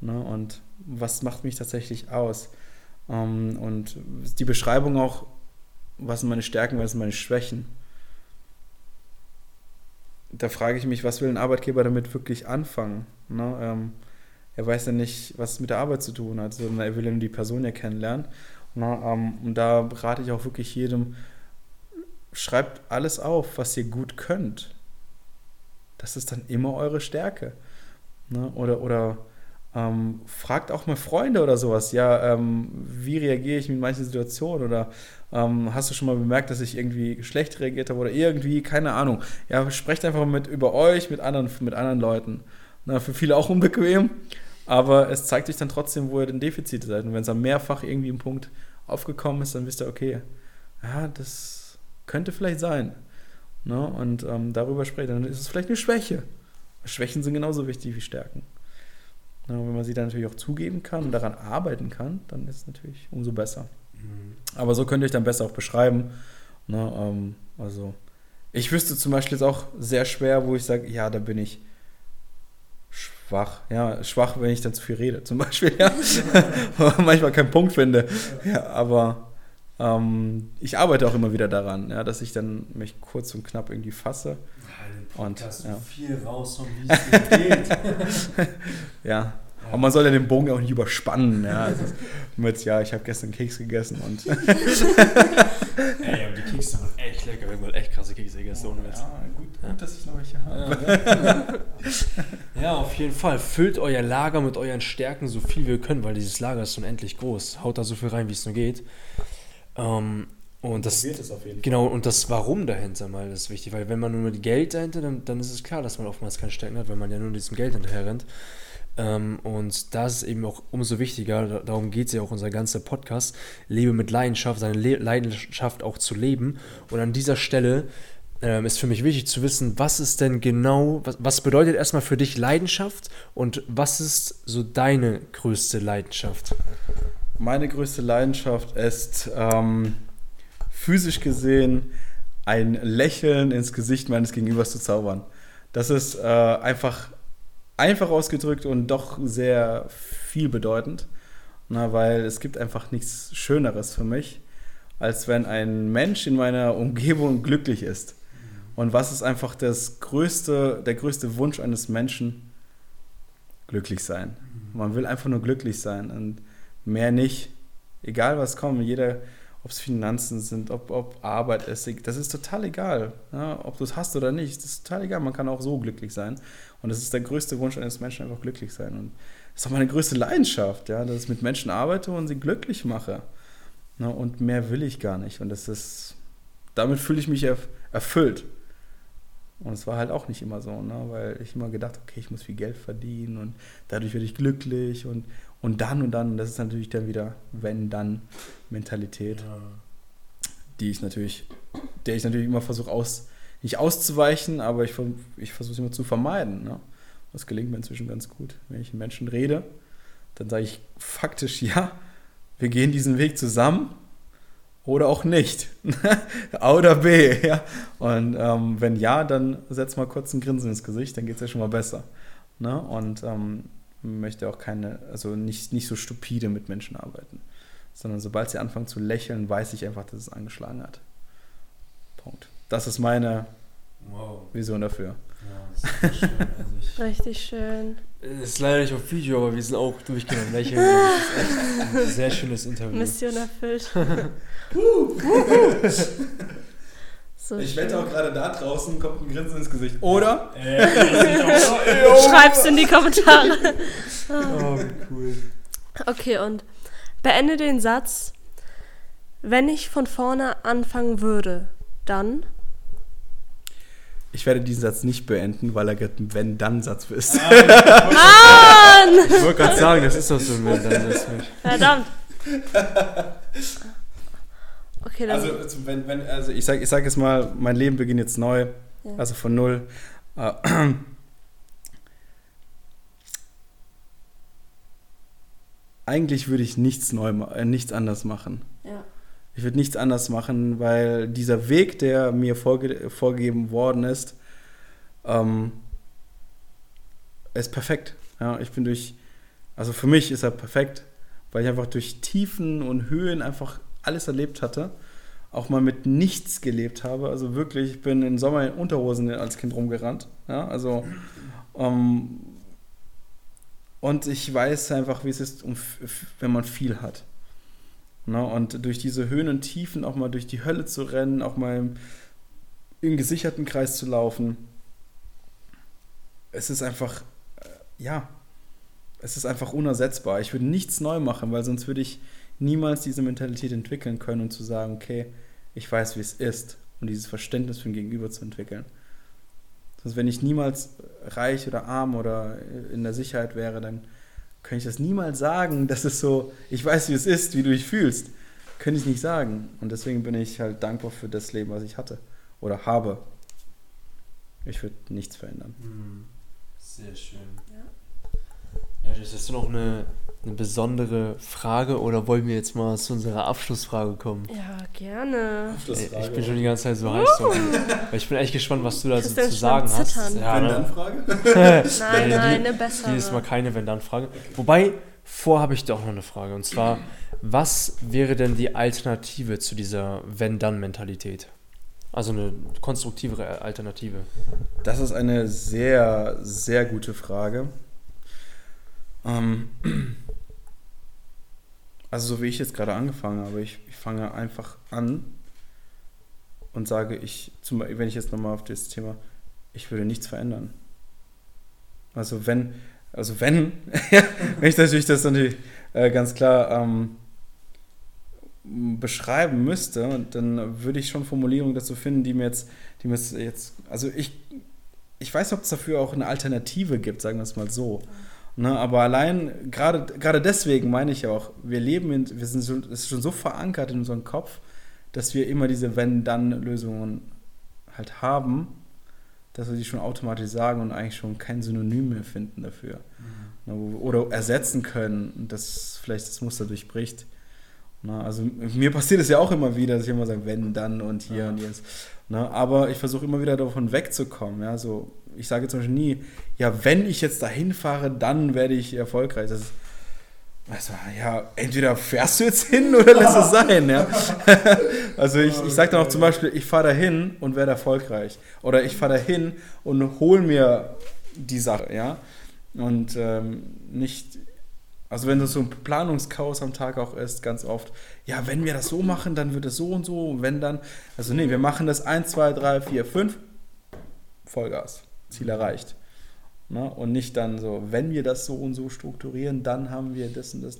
Ne? Und was macht mich tatsächlich aus? Ähm, und die Beschreibung auch, was sind meine Stärken, was sind meine Schwächen. Da frage ich mich, was will ein Arbeitgeber damit wirklich anfangen? Ne? Er weiß ja nicht, was es mit der Arbeit zu tun hat, sondern er will ja nur die Person ja kennenlernen. Ne? Ähm, und da rate ich auch wirklich jedem, schreibt alles auf, was ihr gut könnt. Das ist dann immer eure Stärke. Ne? Oder, oder ähm, fragt auch mal Freunde oder sowas, ja, ähm, wie reagiere ich mit manchen Situationen oder ähm, hast du schon mal bemerkt, dass ich irgendwie schlecht reagiert habe oder irgendwie, keine Ahnung. Ja, sprecht einfach mit über euch, mit anderen, mit anderen Leuten. Na, für viele auch unbequem, aber es zeigt euch dann trotzdem, wo ihr den Defizit seid. Und wenn es dann mehrfach irgendwie ein Punkt aufgekommen ist, dann wisst ihr, okay, ja, das könnte vielleicht sein. Ne? Und ähm, darüber sprecht, dann ist es vielleicht eine Schwäche. Schwächen sind genauso wichtig wie Stärken. Ja, wenn man sie dann natürlich auch zugeben kann und daran arbeiten kann, dann ist es natürlich umso besser. Mhm. Aber so könnt ihr euch dann besser auch beschreiben. Ne, ähm, also ich wüsste zum Beispiel jetzt auch sehr schwer, wo ich sage, ja, da bin ich schwach. Ja, schwach, wenn ich dann zu viel rede, zum Beispiel. Ja. Manchmal keinen Punkt finde. Ja, aber ähm, ich arbeite auch immer wieder daran, ja, dass ich dann mich kurz und knapp irgendwie fasse. Ja, und ja. viel raus, wie es geht. ja. Aber man soll ja den Bogen auch nicht überspannen. Ja, also mit, ja, ich habe gestern Keks gegessen und. Ey, aber die Kekse waren echt lecker. Wir haben echt krasse Kekse gegessen. Witz. Ja, gut, gut, dass ich noch welche habe. Ja, auf jeden Fall. Füllt euer Lager mit euren Stärken so viel wie ihr könnt, weil dieses Lager ist unendlich groß. Haut da so viel rein, wie es nur geht. Ähm, und das, das genau, und das Warum dahinter mal ist wichtig, weil wenn man nur mit Geld dahinter, dann, dann ist es klar, dass man oftmals keine Stärken hat, weil man ja nur diesem Geld hinterher rennt. Ähm, und das ist eben auch umso wichtiger, darum geht es ja auch unser ganzer Podcast, lebe mit Leidenschaft, seine Le Leidenschaft auch zu leben. Und an dieser Stelle ähm, ist für mich wichtig zu wissen, was ist denn genau, was, was bedeutet erstmal für dich Leidenschaft und was ist so deine größte Leidenschaft? Meine größte Leidenschaft ist ähm, physisch gesehen ein Lächeln ins Gesicht meines Gegenübers zu zaubern. Das ist äh, einfach, einfach ausgedrückt und doch sehr vielbedeutend, na, weil es gibt einfach nichts Schöneres für mich, als wenn ein Mensch in meiner Umgebung glücklich ist. Und was ist einfach das größte, der größte Wunsch eines Menschen? Glücklich sein. Man will einfach nur glücklich sein. Und mehr nicht. Egal was kommt, jeder, ob es Finanzen sind, ob, ob Arbeit ist, das ist total egal. Ja, ob du es hast oder nicht, das ist total egal. Man kann auch so glücklich sein. Und das ist der größte Wunsch eines Menschen, einfach glücklich sein. Und das ist auch meine größte Leidenschaft, ja, dass ich mit Menschen arbeite und sie glücklich mache. Ja, und mehr will ich gar nicht. Und das ist, damit fühle ich mich erfüllt. Und es war halt auch nicht immer so, ne? weil ich immer gedacht okay, ich muss viel Geld verdienen und dadurch werde ich glücklich und, und dann und dann, das ist natürlich dann wieder Wenn-Dann-Mentalität, ja. die ich natürlich, der ich natürlich immer versuche aus, nicht auszuweichen, aber ich, ich versuche es immer zu vermeiden. Ne? Das gelingt mir inzwischen ganz gut. Wenn ich mit Menschen rede, dann sage ich faktisch, ja, wir gehen diesen Weg zusammen oder auch nicht. A oder B, ja. Und ähm, wenn ja, dann setz mal kurz ein Grinsen ins Gesicht, dann geht es ja schon mal besser. Ne? Und ähm, möchte auch keine, also nicht, nicht so stupide mit Menschen arbeiten. Sondern sobald sie anfangen zu lächeln, weiß ich einfach, dass es angeschlagen hat. Punkt. Das ist meine wow. Vision dafür. Ja, schön. Also Richtig schön. Ist leider nicht auf Video, aber wir sind auch durchgegangen lächeln. Das ist echt ein sehr schönes Interview. Mission erfüllt. so ich wette auch gerade da draußen kommt ein Grinsen ins Gesicht. Oder? Äh, Schreib's in die Kommentare. oh, cool. Okay, und beende den Satz. Wenn ich von vorne anfangen würde, dann ich werde diesen Satz nicht beenden, weil er ein Wenn-Dann-Satz ist. Ah, Mann! Ich wollte gerade sagen, das ist doch so ein Wenn-Dann-Satz. Verdammt. Okay, dann. Also, also, wenn, wenn, also ich sage ich sag jetzt mal, mein Leben beginnt jetzt neu, ja. also von null. Äh, eigentlich würde ich nichts neu, äh, nichts anders machen. Ja. Ich würde nichts anders machen, weil dieser Weg, der mir vorge vorgegeben worden ist, ähm, ist perfekt. Ja, ich bin durch, also für mich ist er perfekt, weil ich einfach durch Tiefen und Höhen einfach alles erlebt hatte. Auch mal mit nichts gelebt habe. Also wirklich, ich bin im Sommer in Unterhosen als Kind rumgerannt. Ja, also, ähm, und ich weiß einfach, wie es ist, wenn man viel hat. Na, und durch diese Höhen und Tiefen auch mal durch die Hölle zu rennen, auch mal im, im gesicherten Kreis zu laufen, es ist einfach, äh, ja, es ist einfach unersetzbar. Ich würde nichts neu machen, weil sonst würde ich niemals diese Mentalität entwickeln können und zu sagen, okay, ich weiß, wie es ist und dieses Verständnis für den Gegenüber zu entwickeln. Sonst, wenn ich niemals reich oder arm oder in der Sicherheit wäre, dann könnte ich das niemals sagen. Das ist so, ich weiß, wie es ist, wie du dich fühlst. Könnte ich nicht sagen. Und deswegen bin ich halt dankbar für das Leben, was ich hatte oder habe. Ich würde nichts verändern. Hm. Sehr schön. Ja, ja das ist noch eine eine besondere Frage oder wollen wir jetzt mal zu unserer Abschlussfrage kommen? Ja, gerne. Ey, ich bin schon die ganze Zeit so heiß. Uh. Ich bin echt gespannt, was du da so zu sagen hast. Ja, Wenn-Dann-Frage? nein, nein, eine bessere. Dieses Mal keine Wenn-Dann-Frage. Wobei, vor habe ich doch noch eine Frage. Und zwar, was wäre denn die Alternative zu dieser Wenn-Dann-Mentalität? Also eine konstruktivere Alternative. Das ist eine sehr, sehr gute Frage. Ähm, also so wie ich jetzt gerade angefangen habe, ich, ich fange einfach an und sage, ich, zum, wenn ich jetzt nochmal auf das Thema, ich würde nichts verändern. Also wenn, also wenn, wenn ich natürlich das natürlich äh, ganz klar ähm, beschreiben müsste, dann würde ich schon Formulierungen dazu finden, die mir jetzt, die mir jetzt, also ich, ich weiß nicht, ob es dafür auch eine Alternative gibt, sagen wir es mal so. Ne, aber allein, gerade deswegen meine ich auch, wir leben in, wir sind so, ist schon so verankert in unserem Kopf, dass wir immer diese Wenn-Dann-Lösungen halt haben, dass wir die schon automatisch sagen und eigentlich schon kein Synonym mehr finden dafür. Mhm. Ne, oder ersetzen können, dass vielleicht das Muster durchbricht. Ne, also mir passiert es ja auch immer wieder, dass ich immer sage, wenn, dann und hier ja. und jetzt. Ne, aber ich versuche immer wieder davon wegzukommen. Ja, so ich sage zum Beispiel nie, ja, wenn ich jetzt dahin fahre, dann werde ich erfolgreich. Das ist, also, ja, entweder fährst du jetzt hin oder lässt es sein, ja. also ich, ich sage dann auch zum Beispiel, ich fahre dahin und werde erfolgreich. Oder ich fahre dahin und hole mir die Sache, ja. Und ähm, nicht, also wenn das so ein Planungschaos am Tag auch ist, ganz oft, ja, wenn wir das so machen, dann wird es so und so, wenn dann, also nee, wir machen das 1, 2, 3, 4, 5, Vollgas. Ziel erreicht. Ne? Und nicht dann so, wenn wir das so und so strukturieren, dann haben wir das und das.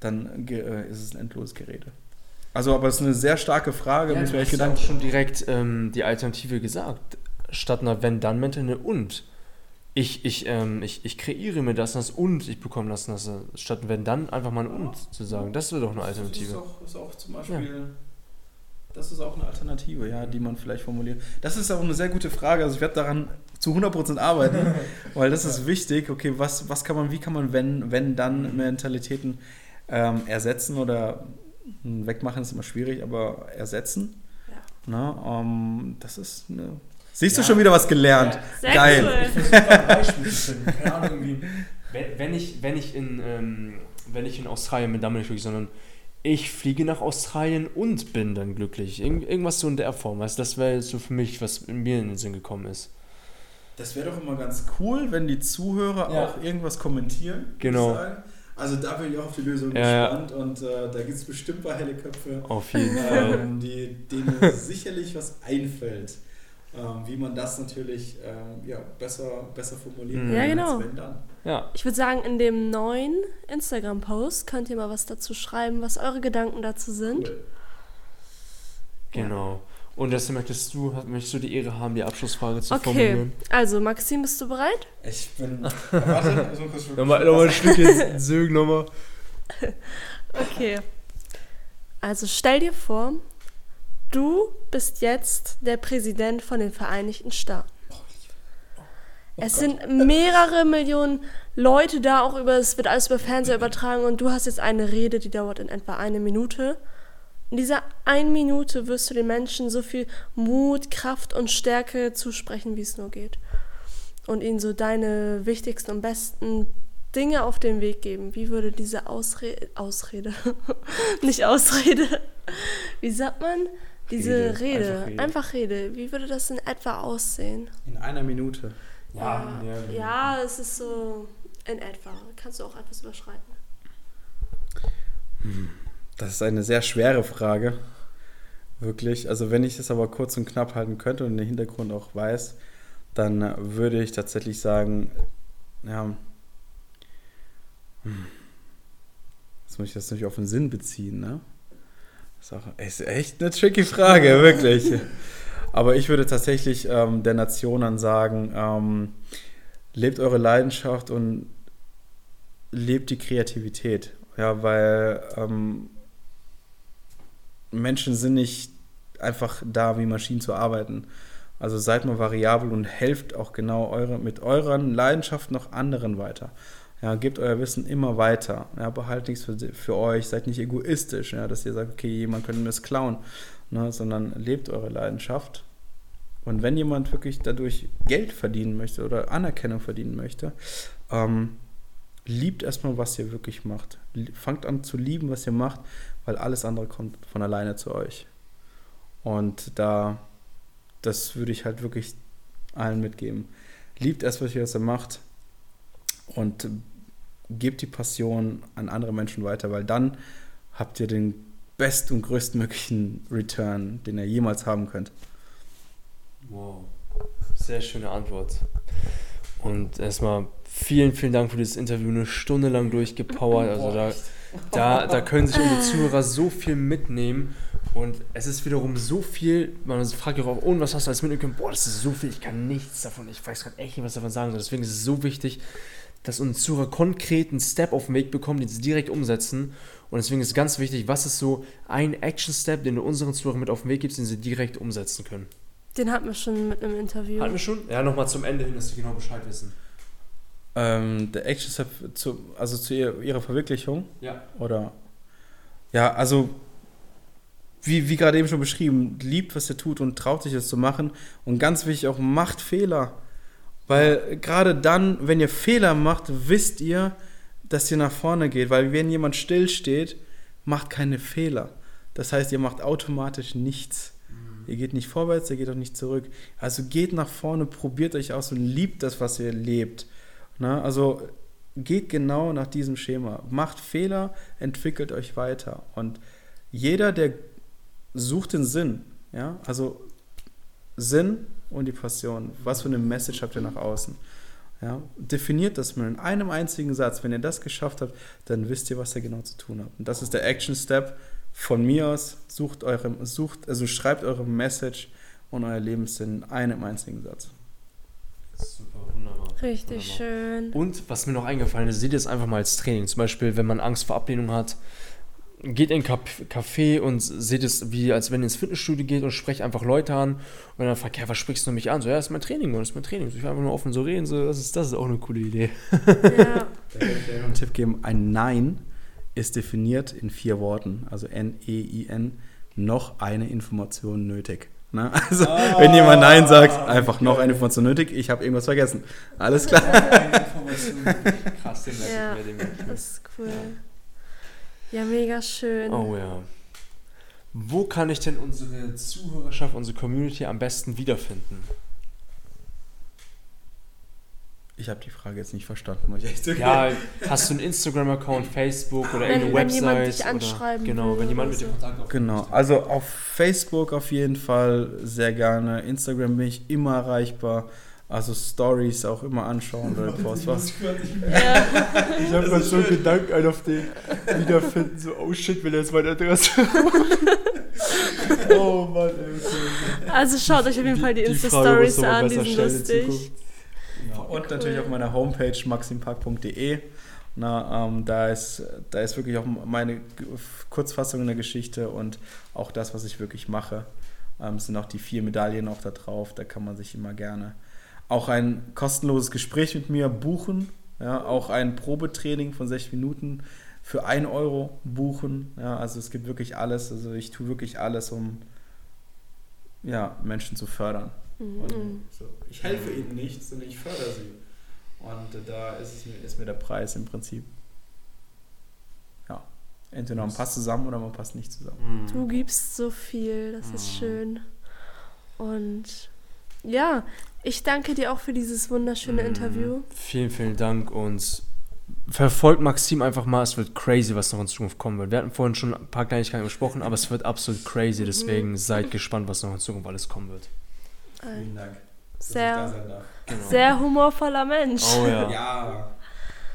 Dann äh, ist es ein endloses Gerede. Also, aber es ist eine sehr starke Frage. Ja, du hast auch schon direkt ähm, die Alternative gesagt. Statt einer Wenn-Dann-Mente eine Und. Ich, ich, ähm, ich, ich kreiere mir das, das und ich bekomme das, das statt wenn dann einfach mal ein und zu sagen. Das wäre doch eine Alternative. Das ist auch, ist auch zum Beispiel ja. Das ist auch eine Alternative, ja, die man vielleicht formuliert. Das ist auch eine sehr gute Frage. Also ich werde daran zu 100% arbeiten, weil das ist wichtig. Okay, was, was kann man, wie kann man, wenn, wenn dann Mentalitäten ähm, ersetzen oder hm, wegmachen ist immer schwierig, aber ersetzen. Ja. Na, ähm, das ist eine. Siehst ja. du schon wieder was gelernt? Ja. Geil. Cool. Ich ein Beispiel finden. Keine Ahnung, irgendwie. Wenn, ich, wenn, ich in, ähm, wenn ich in Australien bin, dann bin ich wirklich, sondern ich fliege nach Australien und bin dann glücklich. Irgend, irgendwas so in der Form. Also das wäre so für mich, was mir in den Sinn gekommen ist. Das wäre doch immer ganz cool, wenn die Zuhörer ja. auch irgendwas kommentieren. Genau. Also da bin ich auch auf die Lösung ja, gespannt ja. und äh, da gibt es bestimmt ein paar helle Köpfe, auf jeden Fall. Ähm, die, denen sicherlich was einfällt ähm, wie man das natürlich ähm, ja, besser, besser formulieren kann, ja, genau. wenn dann. Ja. Ich würde sagen, in dem neuen Instagram-Post könnt ihr mal was dazu schreiben, was eure Gedanken dazu sind. Cool. Genau. Und deswegen möchtest du, möchtest du die Ehre haben, die Abschlussfrage zu okay. formulieren? Okay, also Maxim, bist du bereit? Ich bin. warte, so kurz nochmal, nochmal ein Stückchen Sögen nochmal. Okay. Also stell dir vor, Du bist jetzt der Präsident von den Vereinigten Staaten. es sind mehrere Millionen Leute da, auch über, es wird alles über Fernseher übertragen und du hast jetzt eine Rede, die dauert in etwa eine Minute. In dieser einen Minute wirst du den Menschen so viel Mut, Kraft und Stärke zusprechen, wie es nur geht. Und ihnen so deine wichtigsten und besten Dinge auf den Weg geben. Wie würde diese Ausrede, Ausrede, nicht Ausrede, wie sagt man? Diese Rede, Rede, einfach Rede, einfach Rede. Wie würde das in etwa aussehen? In einer Minute. Ja, ja, ja, es ist so in etwa. Kannst du auch etwas überschreiten? Hm. Das ist eine sehr schwere Frage. Wirklich. Also wenn ich es aber kurz und knapp halten könnte und den Hintergrund auch weiß, dann würde ich tatsächlich sagen, ja, hm. jetzt muss ich das natürlich auf den Sinn beziehen, ne? Das ist echt eine tricky Frage, wirklich. Aber ich würde tatsächlich ähm, der Nation dann sagen, ähm, lebt eure Leidenschaft und lebt die Kreativität. Ja, weil ähm, Menschen sind nicht einfach da, wie Maschinen zu arbeiten. Also seid mal variabel und helft auch genau eure, mit euren Leidenschaften noch anderen weiter. Ja, gebt euer Wissen immer weiter. Ja, behaltet nichts für, für euch, seid nicht egoistisch, ja, dass ihr sagt, okay, jemand könnte mir das klauen ne, sondern lebt eure Leidenschaft. Und wenn jemand wirklich dadurch Geld verdienen möchte oder Anerkennung verdienen möchte, ähm, liebt erstmal, was ihr wirklich macht. Fangt an zu lieben, was ihr macht, weil alles andere kommt von alleine zu euch. Und da, das würde ich halt wirklich allen mitgeben. Liebt erst, was ihr macht und gebt die Passion an andere Menschen weiter, weil dann habt ihr den best- und größtmöglichen Return, den ihr jemals haben könnt. Wow, sehr schöne Antwort. Und erstmal vielen, vielen Dank für dieses Interview, eine Stunde lang durchgepowert. Also da, da, da können sich unsere Zuhörer so viel mitnehmen. Und es ist wiederum so viel, man fragt ja auch, oh, was hast du alles mitnehmen Boah, das ist so viel, ich kann nichts davon, ich weiß gerade echt nicht, was davon sagen soll. Deswegen ist es so wichtig, dass unsere Zuhörer konkreten Step auf den Weg bekommen, den sie direkt umsetzen. Und deswegen ist es ganz wichtig, was ist so ein Action-Step, den du unseren Zuhörern mit auf den Weg gibst, den sie direkt umsetzen können. Den hatten wir schon mit einem Interview. Hatten wir schon? Ja, nochmal zum Ende hin, dass sie genau Bescheid wissen. Ähm, der Action-Step, zu, also zu ihr, ihrer Verwirklichung? Ja. Oder? Ja, also wie, wie gerade eben schon beschrieben, liebt, was ihr tut und traut sich es zu machen. Und ganz wichtig auch, macht Fehler. Weil gerade dann, wenn ihr Fehler macht, wisst ihr, dass ihr nach vorne geht. Weil wenn jemand stillsteht, macht keine Fehler. Das heißt, ihr macht automatisch nichts. Mhm. Ihr geht nicht vorwärts, ihr geht auch nicht zurück. Also geht nach vorne, probiert euch aus und liebt das, was ihr lebt. Na, also geht genau nach diesem Schema. Macht Fehler, entwickelt euch weiter. Und jeder, der sucht den Sinn, ja, also Sinn und die Passion. Was für eine Message habt ihr nach außen? Ja, definiert das mal in einem einzigen Satz. Wenn ihr das geschafft habt, dann wisst ihr, was ihr genau zu tun habt. Und das ist der Action Step von mir aus. Sucht eure, sucht, also schreibt eure Message und euer Lebenssinn in einem einzigen Satz. Super, Richtig schön. Und was mir noch eingefallen ist, seht ihr es einfach mal als Training. Zum Beispiel, wenn man Angst vor Ablehnung hat, geht in ein Café und seht es wie, als wenn ihr ins Fitnessstudio geht und sprecht einfach Leute an und dann fragt, ja, was sprichst du mich an? So, ja, das ist mein Training, das ist mein Training. So, ich will einfach nur offen so reden, so, das ist, das ist auch eine coole Idee. Ja. da kann ich dir einen Tipp geben, ein Nein ist definiert in vier Worten, also N-E-I-N, noch eine Information nötig. Ne? Also, oh, wenn jemand Nein sagt, einfach noch eine Information nötig, ich habe irgendwas vergessen. Alles klar. Krass, den ja, das ist cool. Ja, mega schön. Oh ja. Wo kann ich denn unsere Zuhörerschaft, unsere Community am besten wiederfinden? Ich habe die Frage jetzt nicht verstanden, muss ich echt sagen. Ja, hast du einen Instagram-Account, Facebook oder wenn, irgendeine wenn Website? Jemand dich anschreiben oder, genau, wenn jemand mit dir Kontakt aufnimmt. Genau, also auf Facebook auf jeden Fall sehr gerne. Instagram bin ich immer erreichbar. Also Stories auch immer anschauen oder was was. Ich habe gerade so Gedanken auf den wiederfinden, so, oh shit, will er jetzt meine Adresse Oh Mann, ey. Also schaut euch auf jeden Fall die, die Insta-Stories an, die sind lustig. Und cool. natürlich auf meiner Homepage maximpark.de. Na, ähm, da, ist, da ist wirklich auch meine Kurzfassung in der Geschichte und auch das, was ich wirklich mache. Ähm, sind auch die vier Medaillen auch da drauf. Da kann man sich immer gerne auch ein kostenloses Gespräch mit mir buchen. Ja, auch ein Probetraining von 60 Minuten für 1 Euro buchen. Ja, also es gibt wirklich alles. Also ich tue wirklich alles, um ja, Menschen zu fördern. Mhm. So. Ich helfe ihnen nicht, sondern ich fördere sie. Und da ist, es mir, ist mir der Preis im Prinzip. Ja. Entweder man passt zusammen oder man passt nicht zusammen. Mhm. Du gibst so viel, das ist mhm. schön. Und ja, ich danke dir auch für dieses wunderschöne Interview. Vielen, vielen Dank und verfolgt Maxim einfach mal. Es wird crazy, was noch in Zukunft kommen wird. Wir hatten vorhin schon ein paar Kleinigkeiten besprochen, aber es wird absolut crazy. Deswegen seid gespannt, was noch in Zukunft alles kommen wird. Vielen Dank. Sehr, genau. sehr humorvoller Mensch. Oh ja. ja.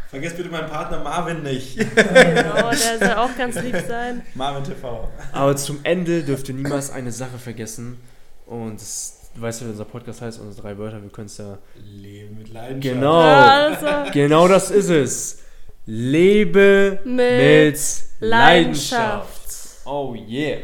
Vergesst bitte meinen Partner Marvin nicht. genau, der soll auch ganz lieb sein. Marvin TV. Aber zum Ende dürft ihr niemals eine Sache vergessen. Und das du weißt ja, wie unser Podcast heißt, unsere drei Wörter, wir können es ja. Leben mit Leidenschaft. Genau. Also. Genau das ist es. Lebe mit, mit Leidenschaft. Leidenschaft. Oh yeah.